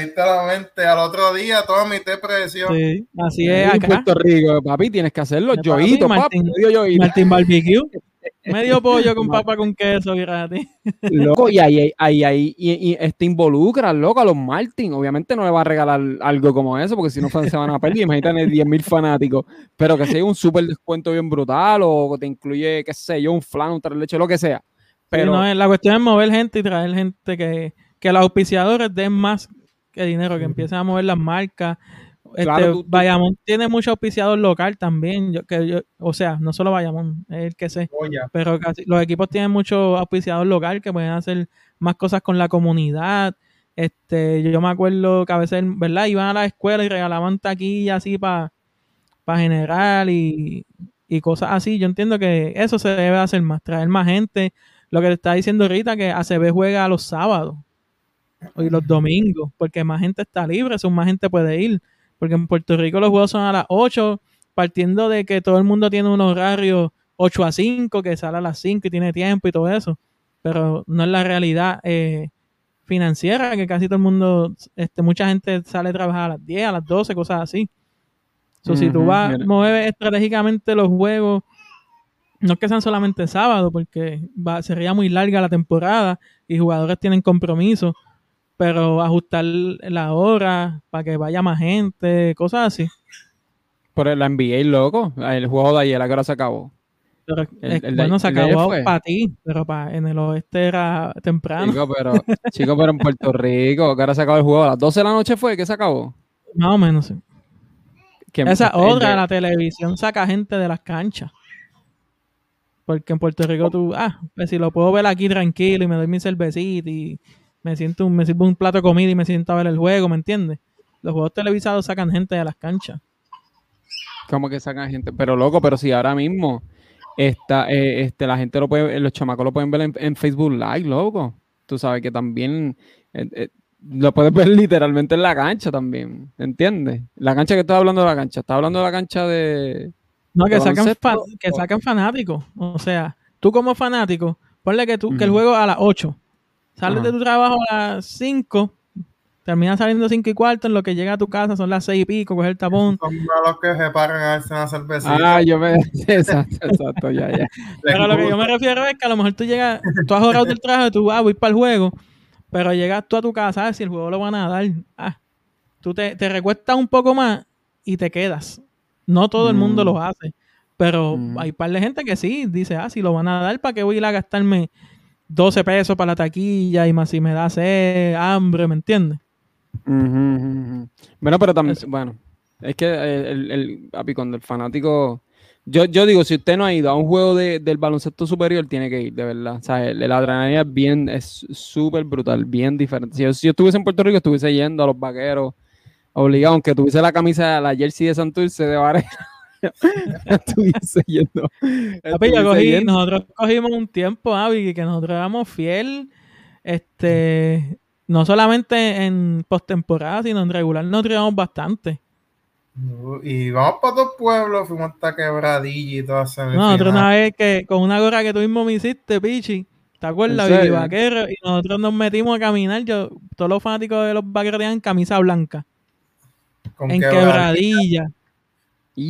literalmente *laughs* al otro día toda mi te presión. Sí, así es. Acá. En Puerto Rico, papi, tienes que hacerlo. Yoito, papi. Martín, Martín Barbecue. *laughs* Medio pollo con papa con queso gratis. Loco, y ahí, ahí, ahí, y, este involucra, loco, a los Martin. Obviamente no le va a regalar algo como eso, porque si no se van a perder. Imagínate 10.000 fanáticos. Pero que sea un súper descuento bien brutal, o te incluye, qué sé yo, un flan, un tres leche, lo que sea. Pero no, la cuestión es mover gente y traer gente que, que los auspiciadores den más que dinero, que empiecen a mover las marcas. Este, Bayamón tiene mucho auspiciador local también, yo, que yo, o sea, no solo Bayamón, es el que sé, oh, pero casi, los equipos tienen mucho auspiciador local que pueden hacer más cosas con la comunidad. Este, yo, me acuerdo que a veces, ¿verdad? Iban a la escuela y regalaban taquillas así para para generar y, y cosas así. Yo entiendo que eso se debe hacer más, traer más gente. Lo que te está diciendo ahorita, que ACB juega los sábados y los domingos, porque más gente está libre, son más gente puede ir. Porque en Puerto Rico los juegos son a las 8, partiendo de que todo el mundo tiene un horario 8 a 5, que sale a las 5 y tiene tiempo y todo eso. Pero no es la realidad eh, financiera, que casi todo el mundo, este, mucha gente sale a trabajar a las 10, a las 12, cosas así. So, si tú vas, mueves estratégicamente los juegos, no es que sean solamente sábado, porque va, sería muy larga la temporada y jugadores tienen compromiso, pero ajustar la hora para que vaya más gente, cosas así. Por la NBA, loco, el juego de ayer, la hora se acabó. bueno, se acabó para ti, pero para, en el oeste era temprano. Chico, pero, chico, pero en Puerto *laughs* Rico, que ahora se acabó el juego. A las 12 de la noche fue que se acabó. Más o menos, sí. Esa otra, la televisión saca gente de las canchas. Porque en Puerto Rico tú, ah, pues si lo puedo ver aquí tranquilo y me doy mi cervecita y me siento, me sirvo un plato de comida y me siento a ver el juego, ¿me entiendes? Los juegos televisados sacan gente de las canchas. ¿Cómo que sacan gente? Pero loco, pero si ahora mismo está, eh, este, la gente lo puede, los chamacos lo pueden ver en, Facebook Live, loco. Tú sabes que también eh, eh, lo puedes *laughs* ver literalmente en la cancha también, ¿entiendes? La cancha que estás hablando de la cancha, estás hablando de la cancha de... No, que sacan, que sacan fanáticos, o sea, tú como fanático, ponle que, tú, que el juego a las 8, sales de tu trabajo a las 5, terminas saliendo 5 y cuarto, en lo que llega a tu casa son las 6 y pico, coger el tapón. Son los que se paran a darse una cerveza. Ah, yo me... *laughs* Exacto, exacto, ya, ya. *laughs* Pero lo que yo me refiero es que a lo mejor tú llegas, tú has ahorrado del trabajo, tú vas, ah, voy para el juego, pero llegas tú a tu casa, ¿sabes? Si el juego lo van a dar, ah, tú te, te recuestas un poco más y te quedas. No todo el mundo lo mm. hace. Pero mm. hay un par de gente que sí, dice, ah, si lo van a dar, ¿para qué voy a ir a gastarme 12 pesos para la taquilla y más si me da sed, hambre, ¿me entiendes? Bueno, pero también, bueno, es que el, el, el, cuando el fanático yo, yo digo, si usted no ha ido a un juego de, del baloncesto superior, tiene que ir, de verdad. O sea, la adrenalina es bien, es súper brutal, bien diferente. Si yo, estuviese en Puerto Rico, estuviese yendo a los vaqueros obligado, aunque tuviese la camisa, la jersey de Santurce de Varela. *laughs* *laughs* estuviese yendo. nosotros cogimos un tiempo, Avi, que nosotros éramos fiel, este, no solamente en postemporada, sino en regular, nos traíamos bastante. Y vamos para otros pueblos, fuimos hasta Quebradilla y todo eso. No, otra una vez que con una gorra que tú mismo me hiciste, Pichi, ¿te acuerdas? Y vaquero, y nosotros nos metimos a caminar, yo, todos los fanáticos de los vaqueros tenían camisa blanca. En Quebradilla.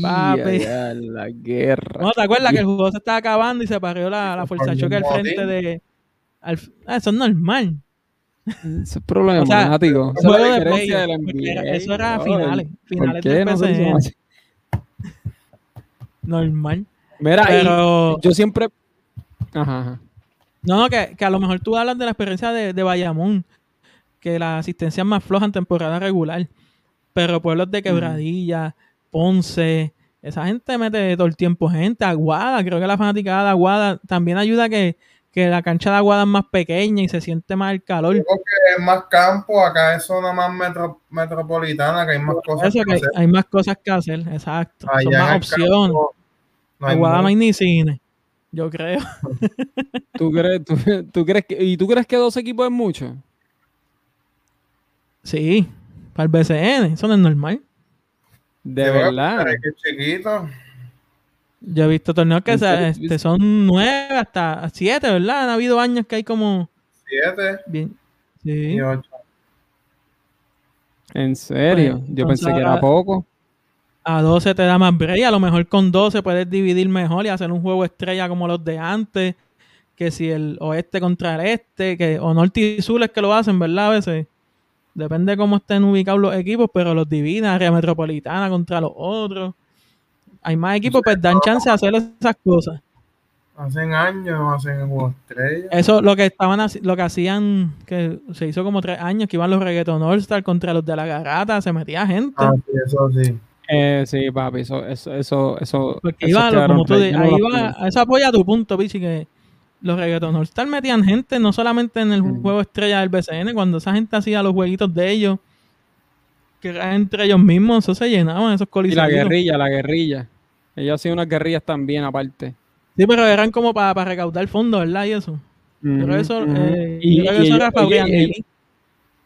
Papi. la guerra. No, ¿te acuerdas que el juego se estaba acabando y se paró la, la fuerza choque al frente de... Al, ah, eso es normal. Eso es problemático. O sea, de Eso era finales. Finales de no Normal. Mira, pero... yo siempre. Ajá, No, no, que, que, a lo mejor tú hablas de la experiencia de, de Bayamón, que la asistencia es más floja en temporada regular. Pero pueblos de Quebradilla, Ponce, esa gente mete todo el tiempo gente. Aguada, creo que la fanaticada de Aguada también ayuda a que que la cancha de Aguada es más pequeña y se siente más el calor. Creo que es más campo, acá es zona más metropolitana, que hay más cosas que, hacer. Hay más cosas que hacer, exacto. Son más opciones. No Aguada no hay ni cine, yo creo. *laughs* ¿Tú crees, tú, crees que, ¿Y tú crees que dos equipos es mucho? Sí, para el BCN, eso no es normal. De verdad. Chiquito. Yo he visto torneos que este, son nueve hasta siete, ¿verdad? Han habido años que hay como. Siete. Bien. Sí. Y ocho. ¿En serio? Pues, Yo pensé que era poco. A 12 te da más break. A lo mejor con 12 puedes dividir mejor y hacer un juego estrella como los de antes. Que si el oeste contra el este, que, o norte y sur es que lo hacen, ¿verdad? A veces. Depende de cómo estén ubicados los equipos, pero los divina, área metropolitana contra los otros hay más equipos, pues dan chance de hacer esas cosas. Hace años, hace estrellas. Eso, lo que estaban lo que hacían, que se hizo como tres años, que iban los reggaeton all contra los de la garrata, se metía gente. Ah, sí, eso sí. Eh, sí, papi, eso, eso, eso, eso. Porque iba, como tú ahí iba, eso apoya tu punto, Pichi, que los reggaeton all metían gente, no solamente en el mm. juego estrella del BCN, cuando esa gente hacía los jueguitos de ellos, que era entre ellos mismos, eso se llenaban esos coliseos. Y la guerrilla, la guerrilla. Ellos hacían unas guerrillas también, aparte. Sí, pero eran como para, recaudar fondos, ¿verdad? Y eso. pero eso, eh, y, eso era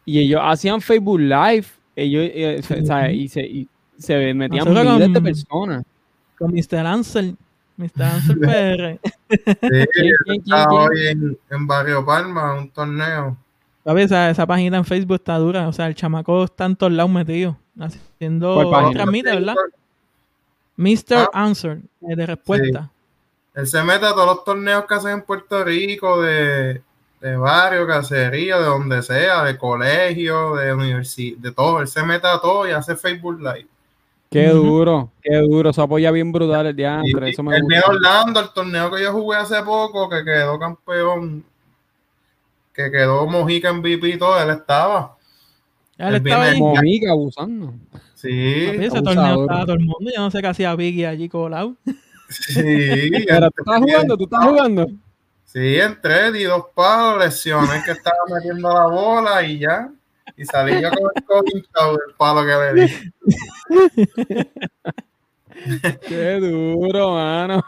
y, ellos hacían Facebook Live. Ellos, eh, o sea, *laughs* y se, y se metían miles de personas. Con Mr. Ansel. Mr. Ansel PR. Sí, *laughs* está hoy en, en, Barrio Palma, un torneo. ¿Sabes? Esa, esa página en Facebook está dura. O sea, el chamaco está en todos lados metido. Haciendo. Transmite, ¿verdad? Mr. Ah. Answer, eh, de respuesta. Él se mete a todos los torneos que hacen en Puerto Rico, de, de barrio, cacería, de donde sea, de colegio, de universidad, de todo. Él se mete a todo y hace Facebook Live. Qué duro, qué duro. Se apoya bien brutal el día antes. Eso me el gusta. Orlando, el torneo que yo jugué hace poco, que quedó campeón, que quedó Mojica en VP y todo, él estaba. Él, estaba ahí. Mojica abusando. Sí. ese torneo estaba todo el mundo. Yo no sé qué hacía Biggie allí colado. Sí. *laughs* Pero tú estás jugando, tú estás jugando. Sí, entré, di dos palos, lesiones que estaba metiendo la bola y ya. Y salí yo con el coaching el palo que le di. *laughs* Qué duro, mano.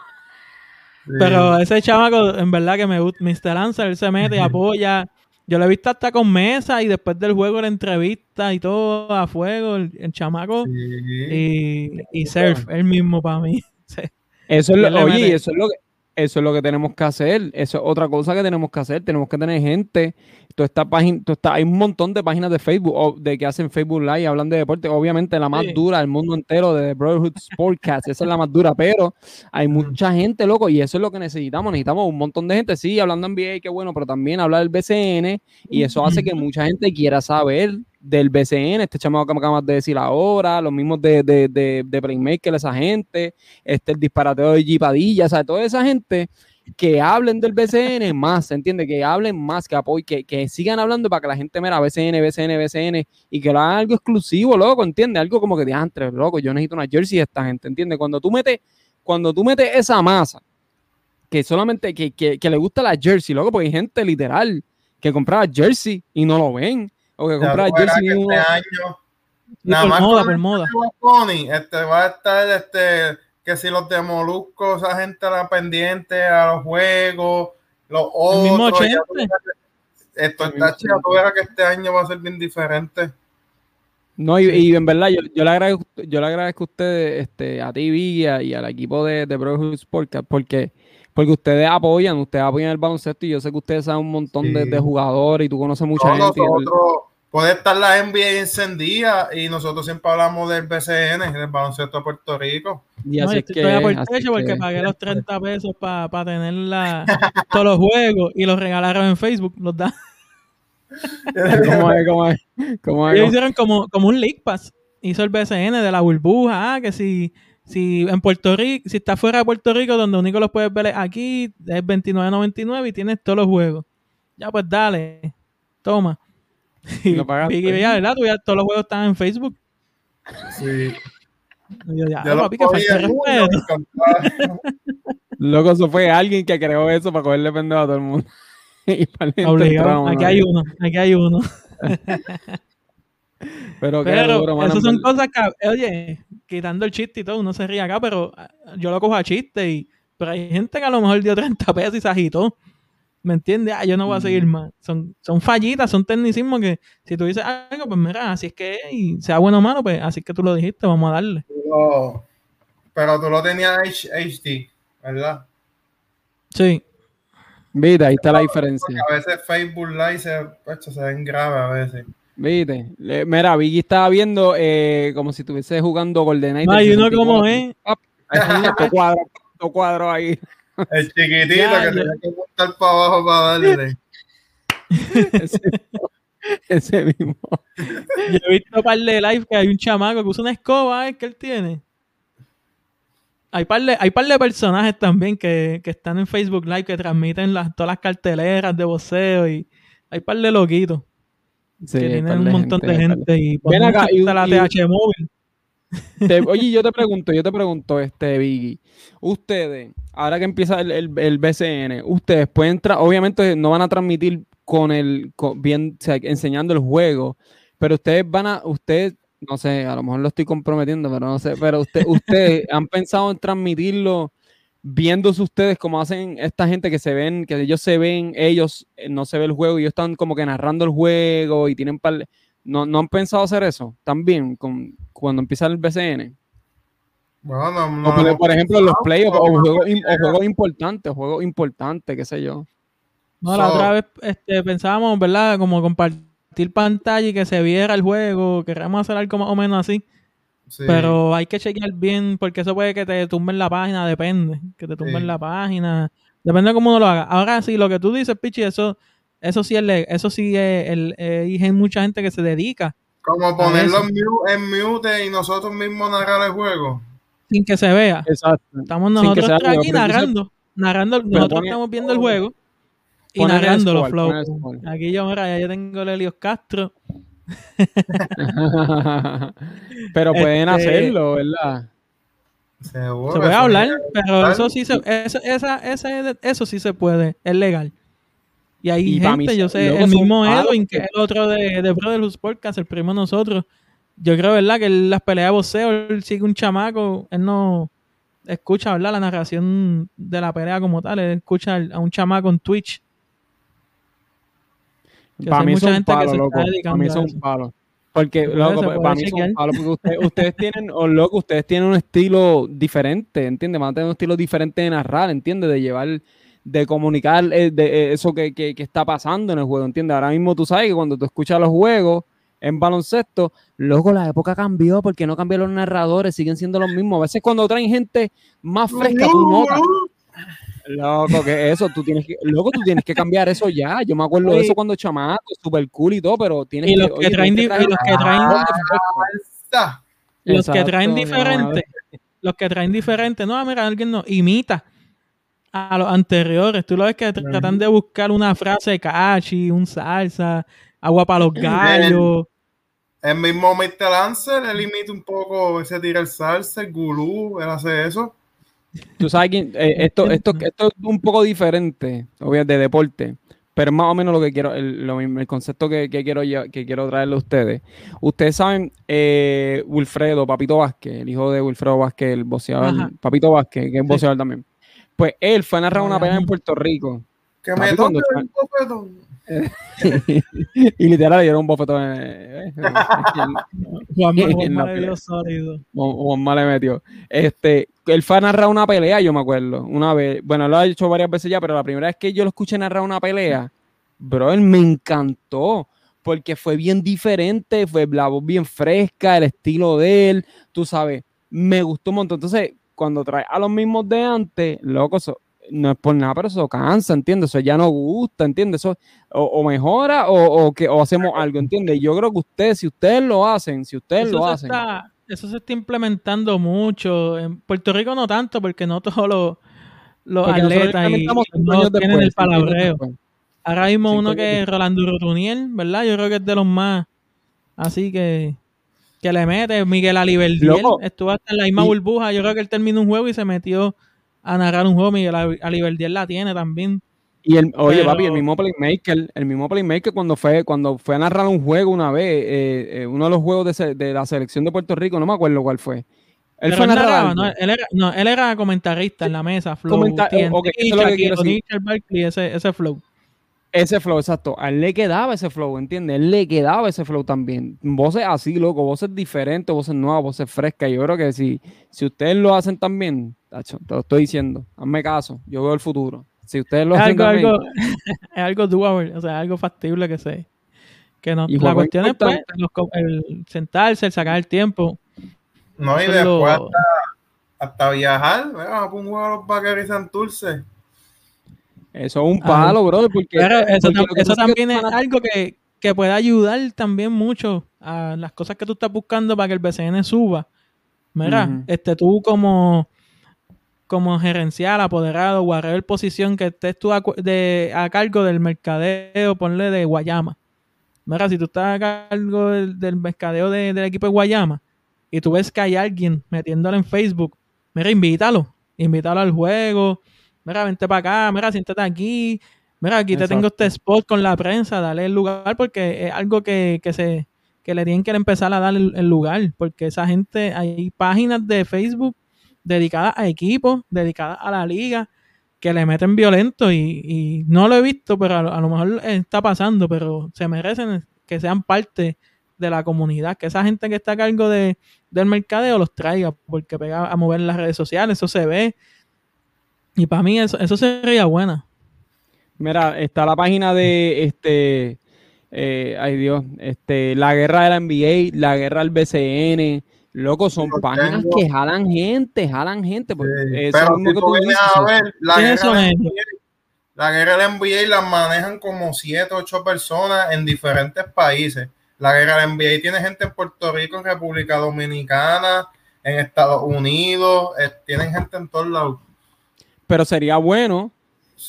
Pero ese chamaco, en verdad que me gusta, Mr. Lancer, él se mete y apoya. Yo lo he visto hasta con mesa y después del juego la entrevista y todo a fuego, el, chamaco. Y, y surf, él mismo para mí. *laughs* Eso es lo, oye, eso es lo que eso es lo que tenemos que hacer. Eso es otra cosa que tenemos que hacer. Tenemos que tener gente. Toda esta página, hay un montón de páginas de Facebook o de que hacen Facebook Live y hablan de deporte. Obviamente la más dura del mundo entero de Brotherhood Sportcast. esa es la más dura, pero hay mucha gente, loco, y eso es lo que necesitamos. Necesitamos un montón de gente, sí, hablando en NBA, qué bueno, pero también hablar del BCN y eso hace que mucha gente quiera saber del BCN, este chamaco que me acabas de decir ahora, los mismos de, de, de, de Playmaker, esa gente, este, el disparateo de Gipadilla, o sea, toda esa gente que hablen del BCN más, ¿se entiende? Que hablen más, que apoyen, que, que sigan hablando para que la gente mira BCN, BCN, BCN y que lo hagan algo exclusivo, loco, ¿entiendes? Algo como que de antes, loco, yo necesito una jersey de esta gente, ¿entiendes? Cuando tú metes, cuando tú metes esa masa, que solamente, que, que, que le gusta la jersey, loco, porque hay gente literal que compraba jersey y no lo ven o que comprar jersey este año, nada más moda, por moda. este va a estar este que si los de Molusco, esa gente era pendiente a los juegos, los otros. esto está chido, tú verás que este año va a ser bien diferente. No, y, en verdad, yo, yo, le agradezco, yo le agradezco a ustedes, este, a ti, y, y al equipo de, de Bro Sport, porque porque ustedes apoyan, ustedes apoyan el baloncesto y yo sé que ustedes saben un montón de, jugadores y tú conoces mucha gente. Puede estar la NBA encendida y nosotros siempre hablamos del BCN, del baloncesto de Puerto Rico. Y así estoy que, por techo porque pagué los 30 pesos para tener todos los juegos y los regalaron en Facebook, los da. *laughs* ¿Cómo es? ¿Cómo es? ¿Cómo es? Ellos hicieron como, como un League Pass. Hizo el BCN de la burbuja, ah, que si si en Puerto Rico, si está fuera de Puerto Rico, donde único los puedes ver aquí, es 29.99 y tienes todos los juegos. Ya pues dale, toma. Y, *laughs* lo pagaste. Y, ya, ¿verdad? ya, todos los juegos están en Facebook. Sí. yo, ya, papi, que. *laughs* Loco, eso fue alguien que creó eso para cogerle pendejo a todo el mundo. *laughs* Obligado. Aquí hay uno, aquí hay uno. Pero, pero duro, esas son cosas que, oye, quitando el chiste y todo, uno se ríe acá, pero ah, yo lo cojo a chiste y pero hay gente que a lo mejor dio 30 pesos y se agitó. ¿Me entiendes? Ah, yo no voy a seguir más. Son, son fallitas, son tecnicismos que si tú dices algo, pues mira, así es que y sea bueno o malo, pues así es que tú lo dijiste, vamos a darle. Pero, tú lo tenías HD, ¿verdad? Sí. Vida, ahí está la diferencia. A veces Facebook Live se, se ven grave a veces. Viste, mira, Vicky estaba viendo eh, como si estuviese jugando GoldenEye. Ay, uno como es. Cuadro, cuadro ahí. El chiquitito que tenía que montar para abajo para darle. *laughs* ese, ese, mismo. Yo he visto un par de live que hay un chamaco que usa una escoba, ¿eh? que él tiene. hay par de, hay par de personajes también que, que están en Facebook Live que transmiten las, todas las carteleras de voceo y hay par de loquitos. que tienen un montón de gente, y Ven acá, y, la TH móvil. Oye, yo te pregunto, yo te pregunto, este Biggie, ustedes, ahora que empieza el, el, BCN, ustedes pueden entrar, obviamente no van a transmitir con el, bien, enseñando el juego, pero ustedes van a, ustedes no sé, a lo mejor lo estoy comprometiendo, pero no sé, pero usted, ustedes *laughs* han pensado en transmitirlo viéndose ustedes como hacen esta gente que se ven, que ellos se ven, ellos eh, no se ve el juego y ellos están como que narrando el juego y tienen ¿No, ¿No han pensado hacer eso también con, cuando empieza el BCN? Bueno, no, por, ejemplo, los playoffs o, juegos, importantes, juegos importantes, qué sé yo. No, la otra vez este, pensábamos, ¿verdad? Como compartir pantalla y que se viera el juego, queremos hacer algo más o menos así. Pero hay que chequear bien, porque eso puede que te tumben la página, depende. Que te tumben la página. Depende de cómo uno lo haga. Ahora sí, lo que tú dices, Pichi, eso, eso sí es, eso sí es, el, hay mucha gente que se dedica. Como ponerlo en mute, y nosotros mismos narrar el juego. Sin que se vea. Exacto. Estamos nosotros aquí narrando. Narrando, nosotros estamos viendo el juego y narrando los flow. Aquí yo, mira, ya yo tengo el Helios Castro. *laughs* pero pueden este, hacerlo, ¿verdad? se puede hablar, pero eso sí se, eso, esa, eso sí se puede, es legal. Y hay gente, yo sé, el mismo Edwin, que es el otro de, de Brotherhood Podcast, el primo de nosotros. Yo creo, ¿verdad? Que las peleas de boxeo, él sigue un chamaco, él no escucha, ¿verdad? La narración de la pelea como tal, él escucha a un chamaco en Twitch para mí son palos, loco. Para mí son palos. Porque, loco, para mí son palos. Porque ustedes tienen, o loco, ustedes tienen un estilo diferente, ¿entiendes? Van a tener un estilo diferente de narrar, ¿entiendes? De llevar, de comunicar eh, de, eh, eso que, que, que, está pasando en el juego, ¿entiendes? Ahora mismo tú sabes que cuando tú escuchas los juegos en baloncesto, luego la época cambió porque no cambiaron los narradores, siguen siendo los mismos. A veces cuando traen gente más fresca, tú notas. Loco, que eso, tú tienes que, loco, tú tienes que cambiar eso ya. Yo me acuerdo de eso cuando chamaco, super cool y todo, pero tienes y los que, traen, y los que traen, los que traen diferente, los que traen diferente, no, mira, alguien no imita a los anteriores. Tú lo ves que tratan de buscar una frase de cachi, un salsa, agua para los *laughs* gallos. El, mismo Mr. Lancer, él imita un poco, ese tira el salsa, el gulú, él hace eso. Tú sabes que eh, esto, *laughs* esto, esto es un poco diferente, obviamente, de deporte, pero más o menos lo que quiero, el, el concepto que, que, quiero que quiero traerle a ustedes. Ustedes saben, eh, Wilfredo, Papito Vázquez, el hijo de Wilfredo Vázquez, el boxeador, Papito Vázquez, que es boxeador también. Pues él fue a narrar una pelea en Puerto Rico. Que me toque un bofetón. *laughs* y literal le dieron un bofetón. Eh, *laughs* Juan, Juan, le metió. Este, él fue a narrar una pelea, yo me acuerdo. Una vez, bueno, lo ha hecho varias veces ya, pero la primera vez que yo lo escuché narrar una pelea, bro, él me encantó. Porque fue bien diferente, fue la voz bien fresca, el estilo de él, tú sabes, me gustó un montón. Entonces, cuando trae a los mismos de antes, loco, no es por nada, pero eso cansa, ¿entiendes? Eso ya no gusta, ¿entiendes? Eso o, mejora o, que, o hacemos algo, ¿entiendes? Yo creo que ustedes, si ustedes lo hacen, si ustedes lo hacen eso se está implementando mucho. En Puerto Rico no tanto, porque no todos los, los atletas y no tienen el palabreo. Ahora mismo uno que es Rolando Rotuniel, ¿verdad? Yo creo que es de los más. Así que que le mete. Miguel Aliverdiel estuvo hasta en la misma burbuja. Yo creo que él terminó un juego y se metió a narrar un juego. Miguel Aliverdiel la tiene también. Y el, oye, papi, el mismo playmaker, el mismo playmaker cuando fue, cuando fue a narrar un juego una vez, eh, eh, uno de los juegos de, la selección de Puerto Rico, no me acuerdo cuál fue. Él fue narraba, no, él era, no, él era comentarista en la mesa, Flow. Comenta ese, ese flow. Ese flow, exacto. A él le quedaba ese flow, ¿entiendes? Él le quedaba ese flow también. Voces así, loco, voces diferentes, voces nuevas, voces frescas. Yo creo que si, si ustedes lo hacen también, tacho, te lo estoy diciendo, hazme caso, yo veo el futuro. Si ustedes lo es algo, algo, *laughs* es algo doable, o sea, algo factible que sé. Que no, la cuestión es pues, el sentarse, el sacar el tiempo. No, y después hasta, viajar, vamos a un juego a los vaqueros y Santurce. Eso es un palo, bro. Porque, eso, eso también es algo que, que puede ayudar también mucho a las cosas que tú estás buscando para que el BCN suba. Mira, este, tú como como gerencial, apoderado, whatever posición que estés tú a, de, a cargo del mercadeo, ponle de Guayama. Mira, si tú estás a cargo del, mercadeo del equipo de Guayama y tú ves que hay alguien metiéndolo en Facebook, mira, invítalo, invítalo al juego, mira, vente para acá, mira, siéntate aquí, mira, aquí te tengo este spot con la prensa, dale el lugar porque es algo que, se que le tienen que empezar a dar el lugar, porque esa gente, hay páginas de Facebook dedicadas a equipos, dedicadas a la liga, que le meten violento y, no lo he visto, pero a lo, mejor está pasando, pero se merecen que sean parte de la comunidad, que esa gente que está a cargo de, del mercadeo los traiga, porque pega a mover las redes sociales, eso se ve. Y para mí eso, eso sería buena. Mira, está la página de este, eh, ay Dios, este, la guerra de la NBA, la guerra del BCN, Loco, son páginas que jalan gente, jalan gente. Pues, pero si tú vienes a ver, la guerra, de NBA, la guerra de NBA la manejan como 7, 8 personas en diferentes países. La guerra de NBA tiene gente en Puerto Rico, en República Dominicana, en Estados Unidos, eh, tienen gente en todos lados. Pero sería bueno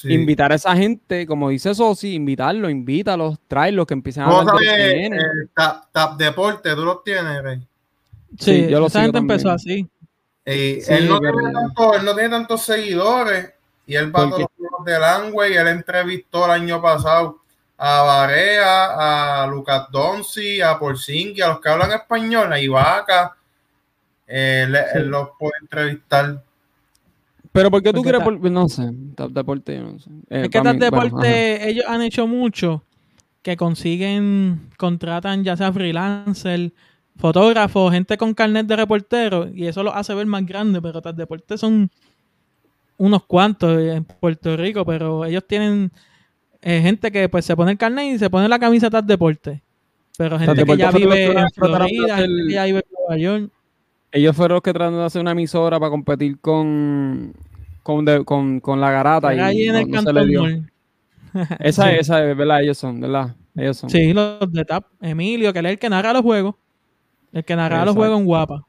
invitar a esa gente, como dice Sosi, invitarlos, invítalos, tráelos, que empiecen a hablar de eh, tap, tap, Deporte, tú los tienes, Rey. Sí, yo lo esa gente empezó así. él, no tiene tantos seguidores y él va a todos los del Angway. Él entrevistó el año pasado a Barea, a Lucas Donzi, a Porzingui, a los que hablan español, a Ibaka. Él, los puede entrevistar. Pero ¿por qué tú quieres? No sé, deporte, no sé. Eh, es que tal deporte, ellos han hecho mucho que consiguen, contratan ya sea freelancer fotógrafos, gente con carnet de reportero, y eso lo hace ver más grande, pero tal deporte son unos cuantos en Puerto Rico, pero ellos tienen eh, gente que pues se pone el carnet y se pone la camisa tal deporte. Pero gente que ya vive en Florida, gente que ya vive en Nueva York. Ellos fueron los que trataron de hacer una emisora para competir con con, con, la garata. y ahí en el *laughs* esa, esa es, ¿verdad? Ellos son, ¿verdad? Ellos son. Sí, los de TAP. Emilio, que es el que narra los juegos. El que narraba los juegos en guapa.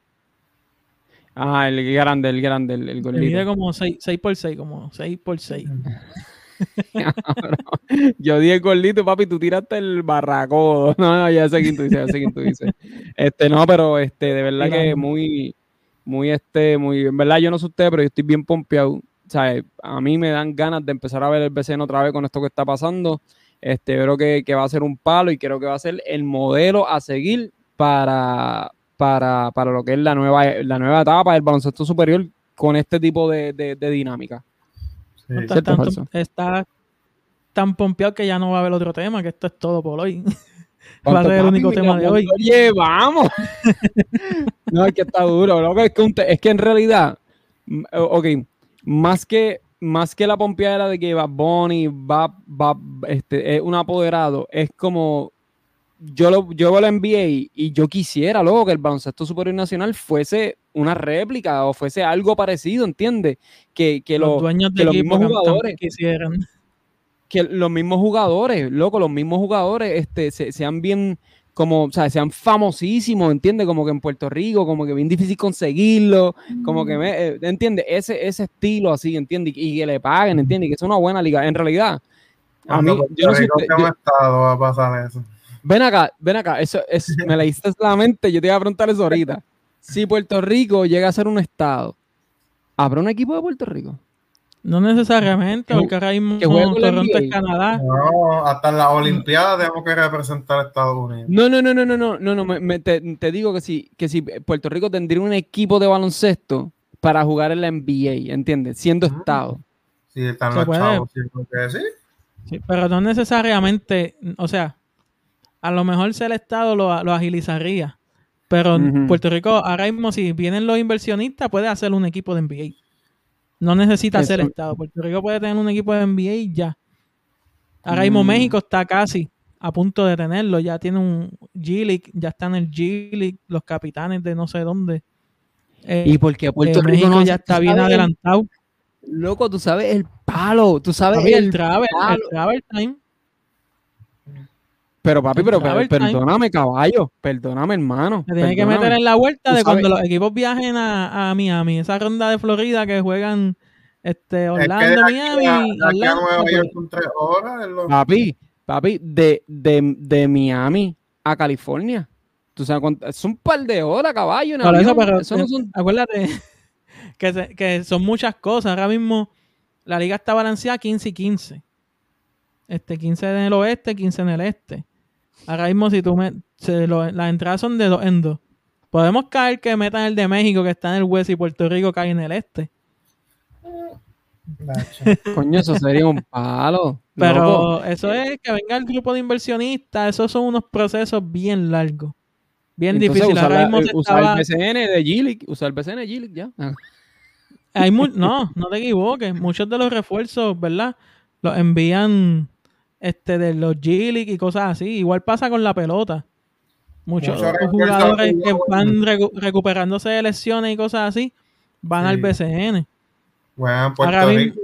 Ah, el grande, el grande, el, el gordito. Mide como 6, 6 por 6, como 6 por 6. *laughs* *laughs* Yo di el gordito, papi, tú tiraste el barraco. No, no, ya sé quién tú dices, ya sé quién tú dices. Este, no, pero este, de verdad que muy, muy, este, muy, en verdad yo no sé usted, pero yo estoy bien pompeado. O sea, a mí me dan ganas de empezar a ver el BCN otra vez con esto que está pasando. Este, creo que, que va a ser un palo y creo que va a ser el modelo a seguir para, para, para lo que es la nueva, la nueva etapa del baloncesto superior con este tipo de, de, dinámica. está, tan pompeado que ya no va a haber otro tema, que esto es todo por hoy. *laughs* va a ser el único tema de hoy. Oye, vamos. *laughs* no, es que está duro. Es, que es que en realidad, ok, más que más que la pompeadera de que va Bonnie va, va, este, es un apoderado, es como yo lo, yo lo envié y yo quisiera, luego que el baloncesto superior nacional fuese una réplica o fuese algo parecido, ¿entiendes? Que, que, los, dueños de los mismos jugadores quisieran. Que los mismos jugadores, loco, los mismos jugadores este, sean bien, como, o sea, sean famosísimos, ¿entiendes? Como que en Puerto Rico, como que bien difícil conseguirlo, como que, me, eh, ¿entiendes? Ese, ese estilo así, ¿entiendes? Y, que le paguen, ¿entiendes? Que es una buena liga. En realidad, a mí, yo no sé. estado va a pasar eso. Ven acá, ven acá, eso es, *laughs* me leíste la mente, yo te iba a preguntar eso ahorita. Si Puerto Rico llega a ser un estado, ¿habrá un equipo de Puerto Rico? No necesariamente, porque ahora mismo Toronto es Canadá. No, hasta en las Olimpiadas tenemos que representar a Estados Unidos. No, no, no, no, no, no, no, no me, te, digo que si, que si Puerto Rico tendría un equipo de baloncesto para jugar en la NBA, ¿entiendes? Siendo estado. Sí, están los chavos, sí. sí. Pero no necesariamente, o sea, a lo mejor si el Estado lo, agilizaría. Pero Puerto Rico, ahora mismo, si vienen los inversionistas, puede hacer un equipo de NBA. No necesita ser Estado. Puerto Rico puede tener un equipo de NBA ya. Ahora mismo mm. México está casi a punto de tenerlo. Ya tiene un G-League, ya están en el G-League, los capitanes de no sé dónde. y porque eh, Puerto Rico México ya está bien adelantado. Loco, tú sabes el palo, tú sabes el, travel, el travel time Pero papi, pero, perdóname, caballo, perdóname, hermano. Se tiene que meter en la vuelta de cuando los equipos viajen a, Miami, esa ronda de Florida que juegan este, Orlando, Miami. Papi, papi, de, de, de Miami a California. Tú sabes es un par de horas, caballo. eso, pero, eso no son... Acuérdate *laughs* que, que son muchas cosas. Ahora mismo la liga está balanceada 15 y 15. Este, 15 en el oeste, 15 en el este. Ahora mismo, si tú me, las entradas son de dos en dos. Podemos caer que metan el de México, que está en el oeste, y Puerto Rico cae en el este. *laughs* Coño, eso sería un palo. Pero eso es que venga el grupo de inversionistas. Esos son unos procesos bien largos. Bien difíciles. Ahora mismo usar el BCN de Gilic. Usar el BCN de Gilic, ya. Hay no, no te equivoques. Muchos de los refuerzos, ¿verdad? Los envían este, de los g y cosas así. Igual pasa con la pelota. Muchos jugadores que van recuperándose de lesiones y cosas así van al BCN. ahora mismo,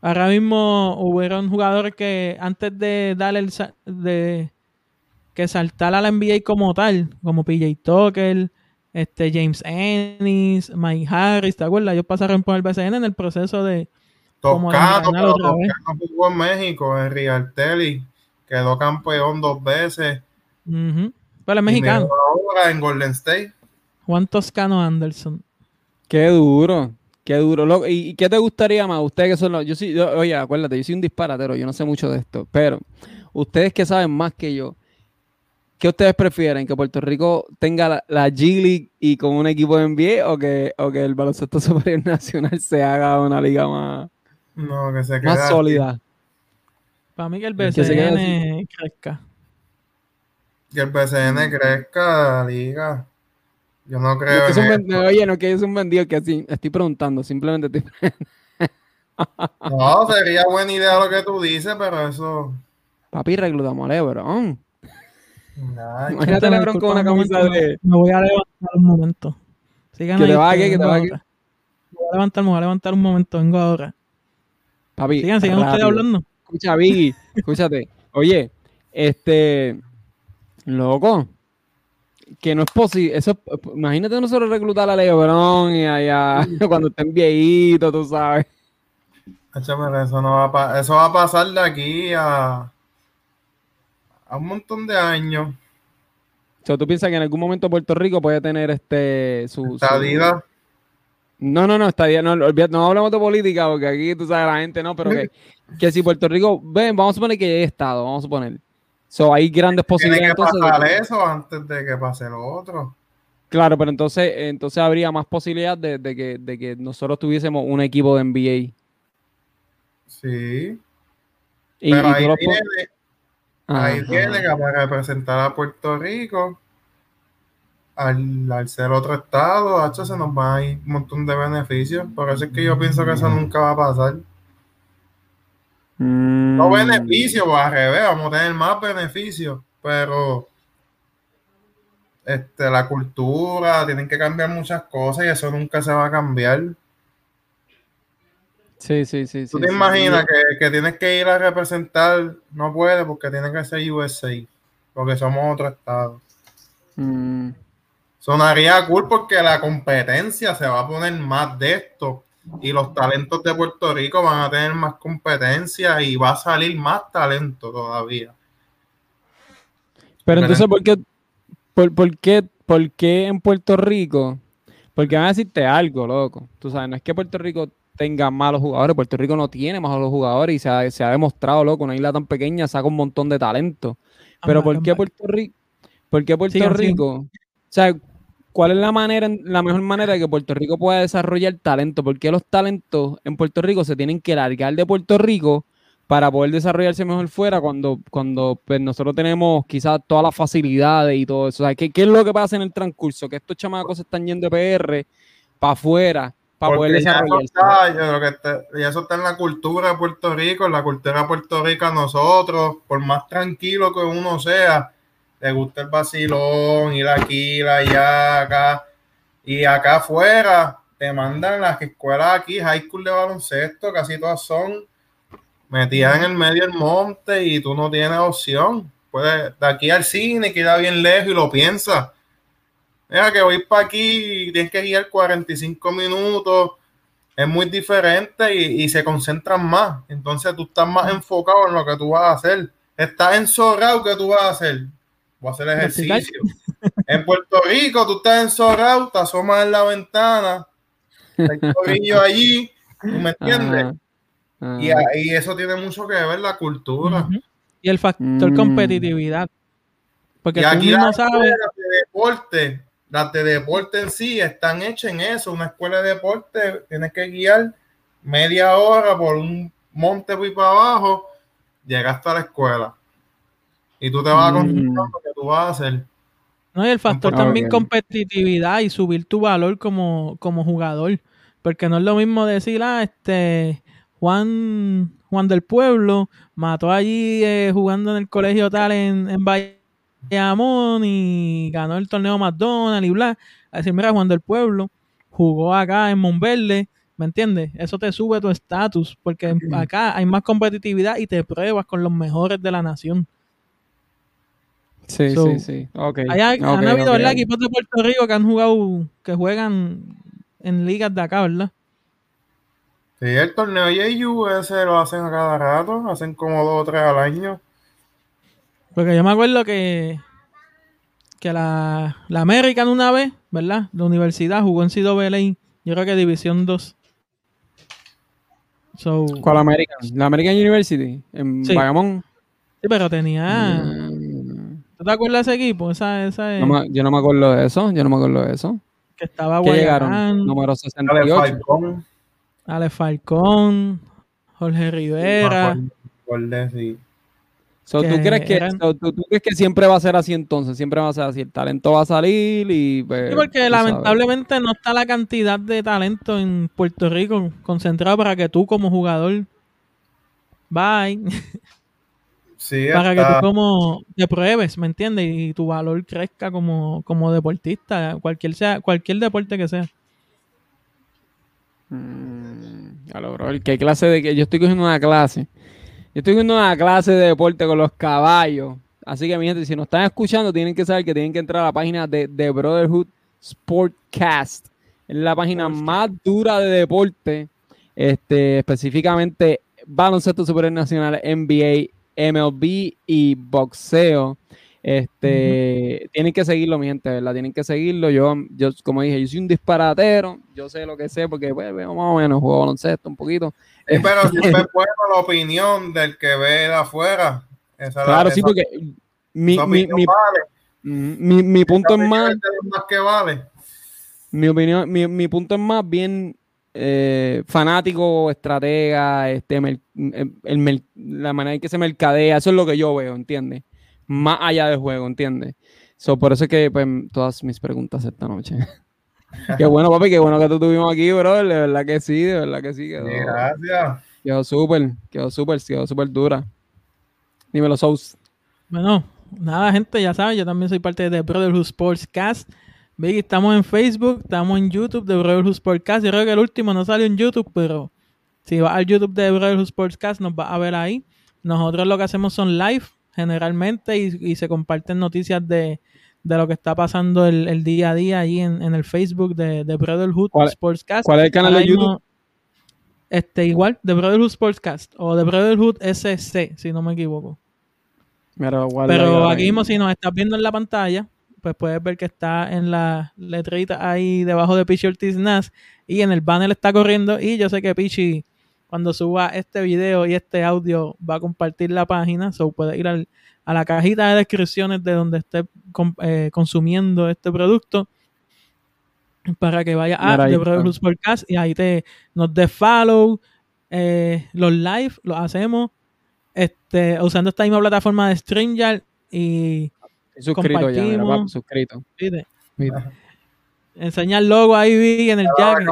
Ahora mismo hubieron jugadores que antes de darle el de que saltara a la NBA como tal, como PJ Tucker, este James Ennis, Mike Harris, ¿te acuerdas? Ellos pasaron por el BCN en el proceso de, Toscano, pero Toscano jugó en México, en Rialtelli, quedó campeón dos veces. Pero es mexicano. Ahora en Golden State. Juan Toscano Anderson. Qué duro, qué duro. ¿Y qué te gustaría más? Ustedes que son los. Yo sí, oye, acuérdate, yo soy un disparatero, yo no sé mucho de esto, pero ustedes que saben más que yo, ¿qué ustedes prefieren? ¿Que Puerto Rico tenga la, G League y con un equipo de NBA o que, o que el baloncesto *laughs* superior nacional se haga una liga más no, que se Más sólida. Para mí que el BCN crezca. Que el BCN crezca, liga. Yo no creo. oye, no que es un vendido que así estoy preguntando, simplemente estoy *laughs* No, sería buena idea lo que tú dices, pero eso. Papi, reclutamos a Lebron. Imagínate a Lebron con una camisa de. Me voy a levantar un momento. Sigan que te va que te Me voy a levantar, me voy a levantar un momento, vengo ahora. Papi, sigan, sigan ustedes hablando. Escucha, Biggie, escúchate. Oye, este, loco, que no es posible. Eso, imagínate nosotros reclutar a Lebron y allá *laughs* cuando estén viejitos, tú sabes. Eso, no va a eso va a pasar de aquí a, a un montón de años. O sea, ¿tú piensas que en algún momento Puerto Rico puede tener este su, su no, no, no, está bien, no, no hablamos de política porque aquí tú sabes la gente no, pero que, *laughs* que si Puerto Rico, ven, vamos a suponer que hay Estado, vamos a suponer. So, hay grandes posibilidades. Tiene que pasar eso antes de que pase lo otro. Claro, pero entonces, entonces habría más posibilidad de, que, de que nosotros tuviésemos un equipo de NBA. Sí. pero ahí, viene, ahí viene que para representar a Puerto Rico al, ser otro estado, se nos va a ir un montón de beneficios. Por eso es que yo pienso que eso nunca va a pasar. Mm. No beneficios, al revés, vamos a tener más beneficios, pero este, la cultura, tienen que cambiar muchas cosas y eso nunca se va a cambiar. Sí, sí, sí. ¿Tú te imaginas Que, que, tienes que ir a representar? No puede porque tiene que ser USA, porque somos otro estado. Mm. Sonaría cool porque la competencia se va a poner más de esto y los talentos de Puerto Rico van a tener más competencia y va a salir más talento todavía. Pero entonces, ¿por qué, por, qué, por qué en Puerto Rico? Porque van a decirte algo, loco. Tú sabes, no es que Puerto Rico tenga malos jugadores, Puerto Rico no tiene malos jugadores y se ha, se ha demostrado, loco, una isla tan pequeña saca un montón de talento. Pero ¿por qué Puerto Rico? ¿Por qué Puerto Rico? O sea, ¿Cuál es la manera, la mejor manera de que Puerto Rico pueda desarrollar talento? ¿Por qué los talentos en Puerto Rico se tienen que largar de Puerto Rico para poder desarrollarse mejor fuera cuando, cuando pues, nosotros tenemos quizás todas las facilidades y todo eso? ¿qué, es lo que pasa en el transcurso? Que estos chamacos se están yendo de PR para afuera para poder desarrollarse. y eso está en la cultura de Puerto Rico, en la cultura de Puerto Rico nosotros, por más tranquilo que uno sea, le gusta el vacilón, ir aquí, ir allá, acá. Y acá afuera te mandan las escuelas aquí, high school de baloncesto, casi todas son metida en el medio del monte y tú no tienes opción. Puedes de aquí al cine, queda bien lejos y lo piensas. Mira que voy para aquí y tienes que guiar 45 minutos. Es muy diferente y, se concentran más. Entonces tú estás más enfocado en lo que tú vas a hacer. Estás enzorrado, ¿qué tú vas a hacer? Voy a hacer ejercicio. *laughs* en Puerto Rico, tú estás enzorrado, te asomas en la ventana, hay allí, ¿tú me entiendes? Y, eso tiene mucho que ver la cultura. Y el factor mm. competitividad. Porque y aquí las sabes... de deporte, las de deporte en sí están hechas en eso. Una escuela de deporte tienes que guiar media hora por un monte muy para abajo, llegaste a la escuela. Y tú te vas a mm. concentrar lo que tú vas a hacer. No, y el factor también competitividad y subir tu valor como, como jugador. Porque no es lo mismo decir, ah, este, Juan, Juan del Pueblo mató allí eh, jugando en el colegio tal en, en Bayamón y ganó el torneo McDonald's y bla. A decir, mira, Juan del Pueblo jugó acá en Monverde, ¿me entiendes? Eso te sube tu estatus, porque acá hay más competitividad y te pruebas con los mejores de la nación. Sí, sí, sí. Okay. han habido equipos de Puerto Rico que han jugado, que juegan en ligas de acá, ¿verdad? Sí, el torneo JU ese lo hacen a cada rato, hacen como dos o tres al año. Porque yo me acuerdo que, que la, la American una vez, ¿verdad? La universidad jugó en CWA, yo creo que División 2. ¿Cuál American? ¿La American University? ¿En sí. Sí, pero tenía... Mm. ¿Tú te acuerdas de ese equipo? Esa, esa yo no me acuerdo de eso, yo no me acuerdo de eso. Que estaba ¿Qué llegaron? Número 68. Ale Falcón, Jorge Rivera. ¿tú, crees que, tú, crees que siempre va a ser así entonces? Siempre va a ser así. El talento va a salir y. Pues, sí, porque lamentablemente no está la cantidad de talento en Puerto Rico concentrado para que tú, como jugador, bye. *laughs* Sí, para que tú como te pruebes, ¿me entiendes? Y tu valor crezca como, como deportista, cualquier sea, cualquier deporte que sea. Mm, ¿qué clase de que yo estoy cogiendo una clase? Yo estoy cogiendo una clase de deporte con los caballos. Así que, mi gente, si nos están escuchando, tienen que saber que tienen que entrar a la página de, The Brotherhood Sportcast. Es la página más dura de deporte, este, específicamente baloncesto supernacional, NBA, MLB y boxeo. Este, tienen que seguirlo, mi gente, ¿verdad? Tienen que seguirlo. Yo, yo, como dije, yo soy un disparatero, yo sé lo que sé, porque pues, más o menos juego baloncesto un poquito. pero *laughs* siempre es bueno la opinión del que ve de afuera. claro, sí, porque mi, mi, mi, mi, punto es más, que vale. Mi opinión, mi, mi punto es más bien eh, fanático, estratega, este, el, la manera en que se mercadea, eso es lo que yo veo, ¿entiendes? más allá del juego, ¿entiendes? So, por eso es que pues, todas mis preguntas esta noche. *laughs* qué bueno, papi, qué bueno que tú tuvimos aquí, bro. De verdad que sí, de verdad que sí. Quedó, Gracias. Quedó súper, quedó súper, quedó súper dura. Dímelo, Sous. Bueno, nada, gente, ya saben, yo también soy parte de Brotherhood Sportscast. Ve estamos en Facebook, estamos en YouTube de Brotherhood Sportscast. Yo creo que el último no salió en YouTube, pero si vas al YouTube de Brotherhood Sportscast nos va a ver ahí. Nosotros lo que hacemos son live generalmente y, se comparten noticias de, lo que está pasando el, día a día ahí en, el Facebook de, de Brotherhood Sportscast. ¿Cuál es el canal de YouTube? Este, igual, de Brotherhood Sportscast o de Brotherhood SC, si no me equivoco. Pero, aquí mismo, si nos estás viendo en la pantalla, pues puedes ver que está en la letrita ahí debajo de Pichi Ortiz Nas y en el banner está corriendo y yo sé que Pichi cuando suba este video y este audio va a compartir la página, so puede ir a la cajita de descripciones de donde esté eh, consumiendo este producto para que vaya a The Podcast y ahí te nos dé follow eh, los live los hacemos este usando esta misma plataforma de StreamYard y suscrito ya, suscrito. Enseña el logo ahí en el jacket.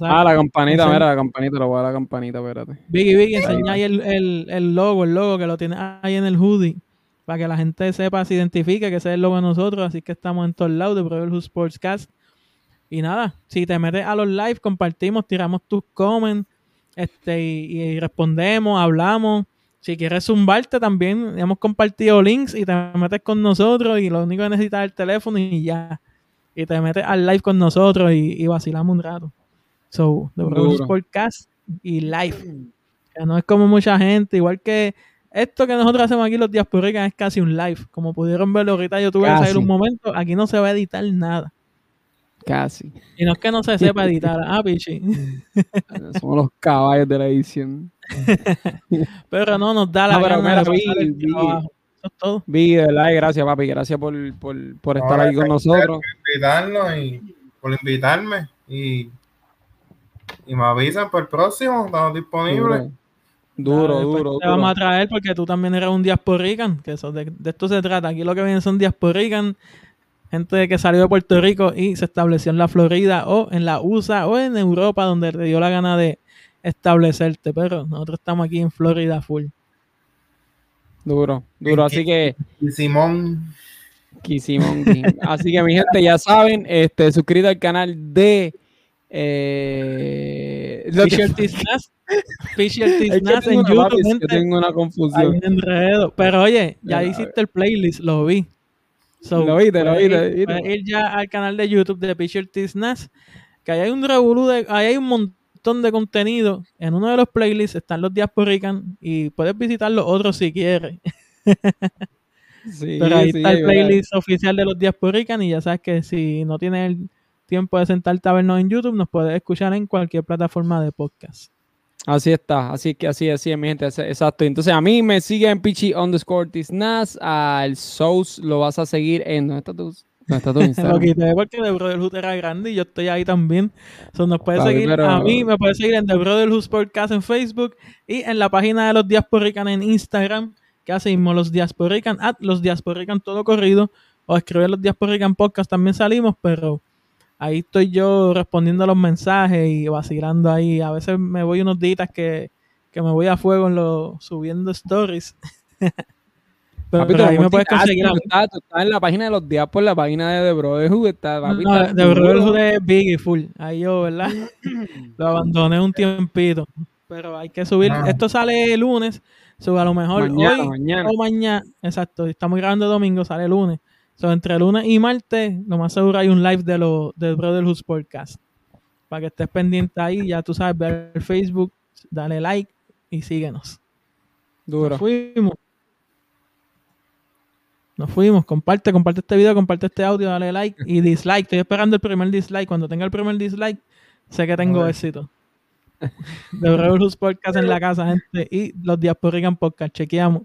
ah, la campanita, mira, la campanita, lo voy a dar la campanita, espérate. Biggie, Biggie, enseña ahí el, el, el, logo, el logo que lo tiene ahí en el hoodie, para que la gente sepa, se identifique que ese es el logo de nosotros, así que estamos en todos lados de Brotherhood Sportscast. Y nada, si te metes a los live, compartimos, tiramos tus comments, este, y, respondemos, hablamos. Si quieres zumbarte también, hemos compartido links y te metes con nosotros y lo único que necesitas es el teléfono y ya. Y te metes al live con nosotros y, vacilamos un rato. So, The Brothers Podcast y live. no es como mucha gente, igual que esto que nosotros hacemos aquí los Diasporican es casi un live. Como pudieron verlo ahorita, yo tuve que salir un momento, aquí no se va a editar nada. Casi. Y no es que no se sepa editar. Ah, pichi. Somos los caballos de la edición. *laughs* pero no nos da la gana de vi, Eso es todo. Vi, de verdad, gracias, papi. Gracias por, por, por estar ahí con nosotros. Por invitarnos y por invitarme. Y, y me avisan por el próximo. Estamos disponibles. Duro, duro, Te vamos a traer porque tú también eres un diasporican, que eso, de, de, esto se trata. Aquí lo que vienen son diasporican gente que salió de Puerto Rico y se estableció en la Florida o en la USA o en Europa donde te dio la gana de establecerte, pero nosotros estamos aquí en Florida full. Duro, duro, así que Simón Simón. Así que mi gente ya saben, este suscríbete al canal de eh, Fisher Tisnas en YouTube. tengo una confusión. Pero oye, ya hiciste el playlist, lo vi. So, lo viste, lo viste. Ir, ya al canal de YouTube de Pitcher Tisnas, que ahí hay un revolú de, ahí hay un montón de contenido. En uno de los playlists están los Diasporican y puedes visitar los otros si quieres. *laughs* Pero ahí está el playlist oficial de los Diasporican y ya sabes que si no tienes el tiempo de sentarte a vernos en YouTube, nos puedes escuchar en cualquier plataforma de podcast. Así está, así que así, así mi gente, exacto. Entonces a mí me sigue en Pichi underscore Tisnas, al Souls lo vas a seguir en, ¿dónde está tu, dónde está tu *laughs* Instagram? lo quité porque The Brotherhood era grande y yo estoy ahí también. So, nos puede seguir, a mí me puede seguir en The Brotherhood Podcast en Facebook y en la página de los Diasporican en Instagram, que hacemos los Diasporican, at los Diasporican todo corrido, o escribir los Diasporican Podcast también salimos, pero ahí estoy yo respondiendo a los mensajes y vacilando ahí. A veces me voy unos días que, que me voy a fuego en lo, subiendo stories. *laughs* pero, ahí me puedes conseguir. Estás está en la página de los días por la página de The Brotherhood. Está, no, The Brotherhood es big y full. Ahí yo, ¿verdad? *clears throat* lo abandoné un tiempito. Pero hay que subir. Ah. Esto sale el lunes. Sube a lo mejor hoy o mañana. Exacto. Estamos grabando domingo, sale el lunes. So, entre lunes y martes, lo más seguro hay un live de lo, del Brotherhood Podcast. Para que estés pendiente ahí, ya tú sabes, ver el Facebook, dale like y síguenos. Duro. Nos fuimos. Nos fuimos. Comparte, comparte este video, comparte este audio, dale like y dislike. Estoy esperando el primer dislike. Cuando tenga el primer dislike, sé que tengo éxito. The Brotherhood Podcast en la casa, gente. Y los Diasporican Podcast. Chequeamos.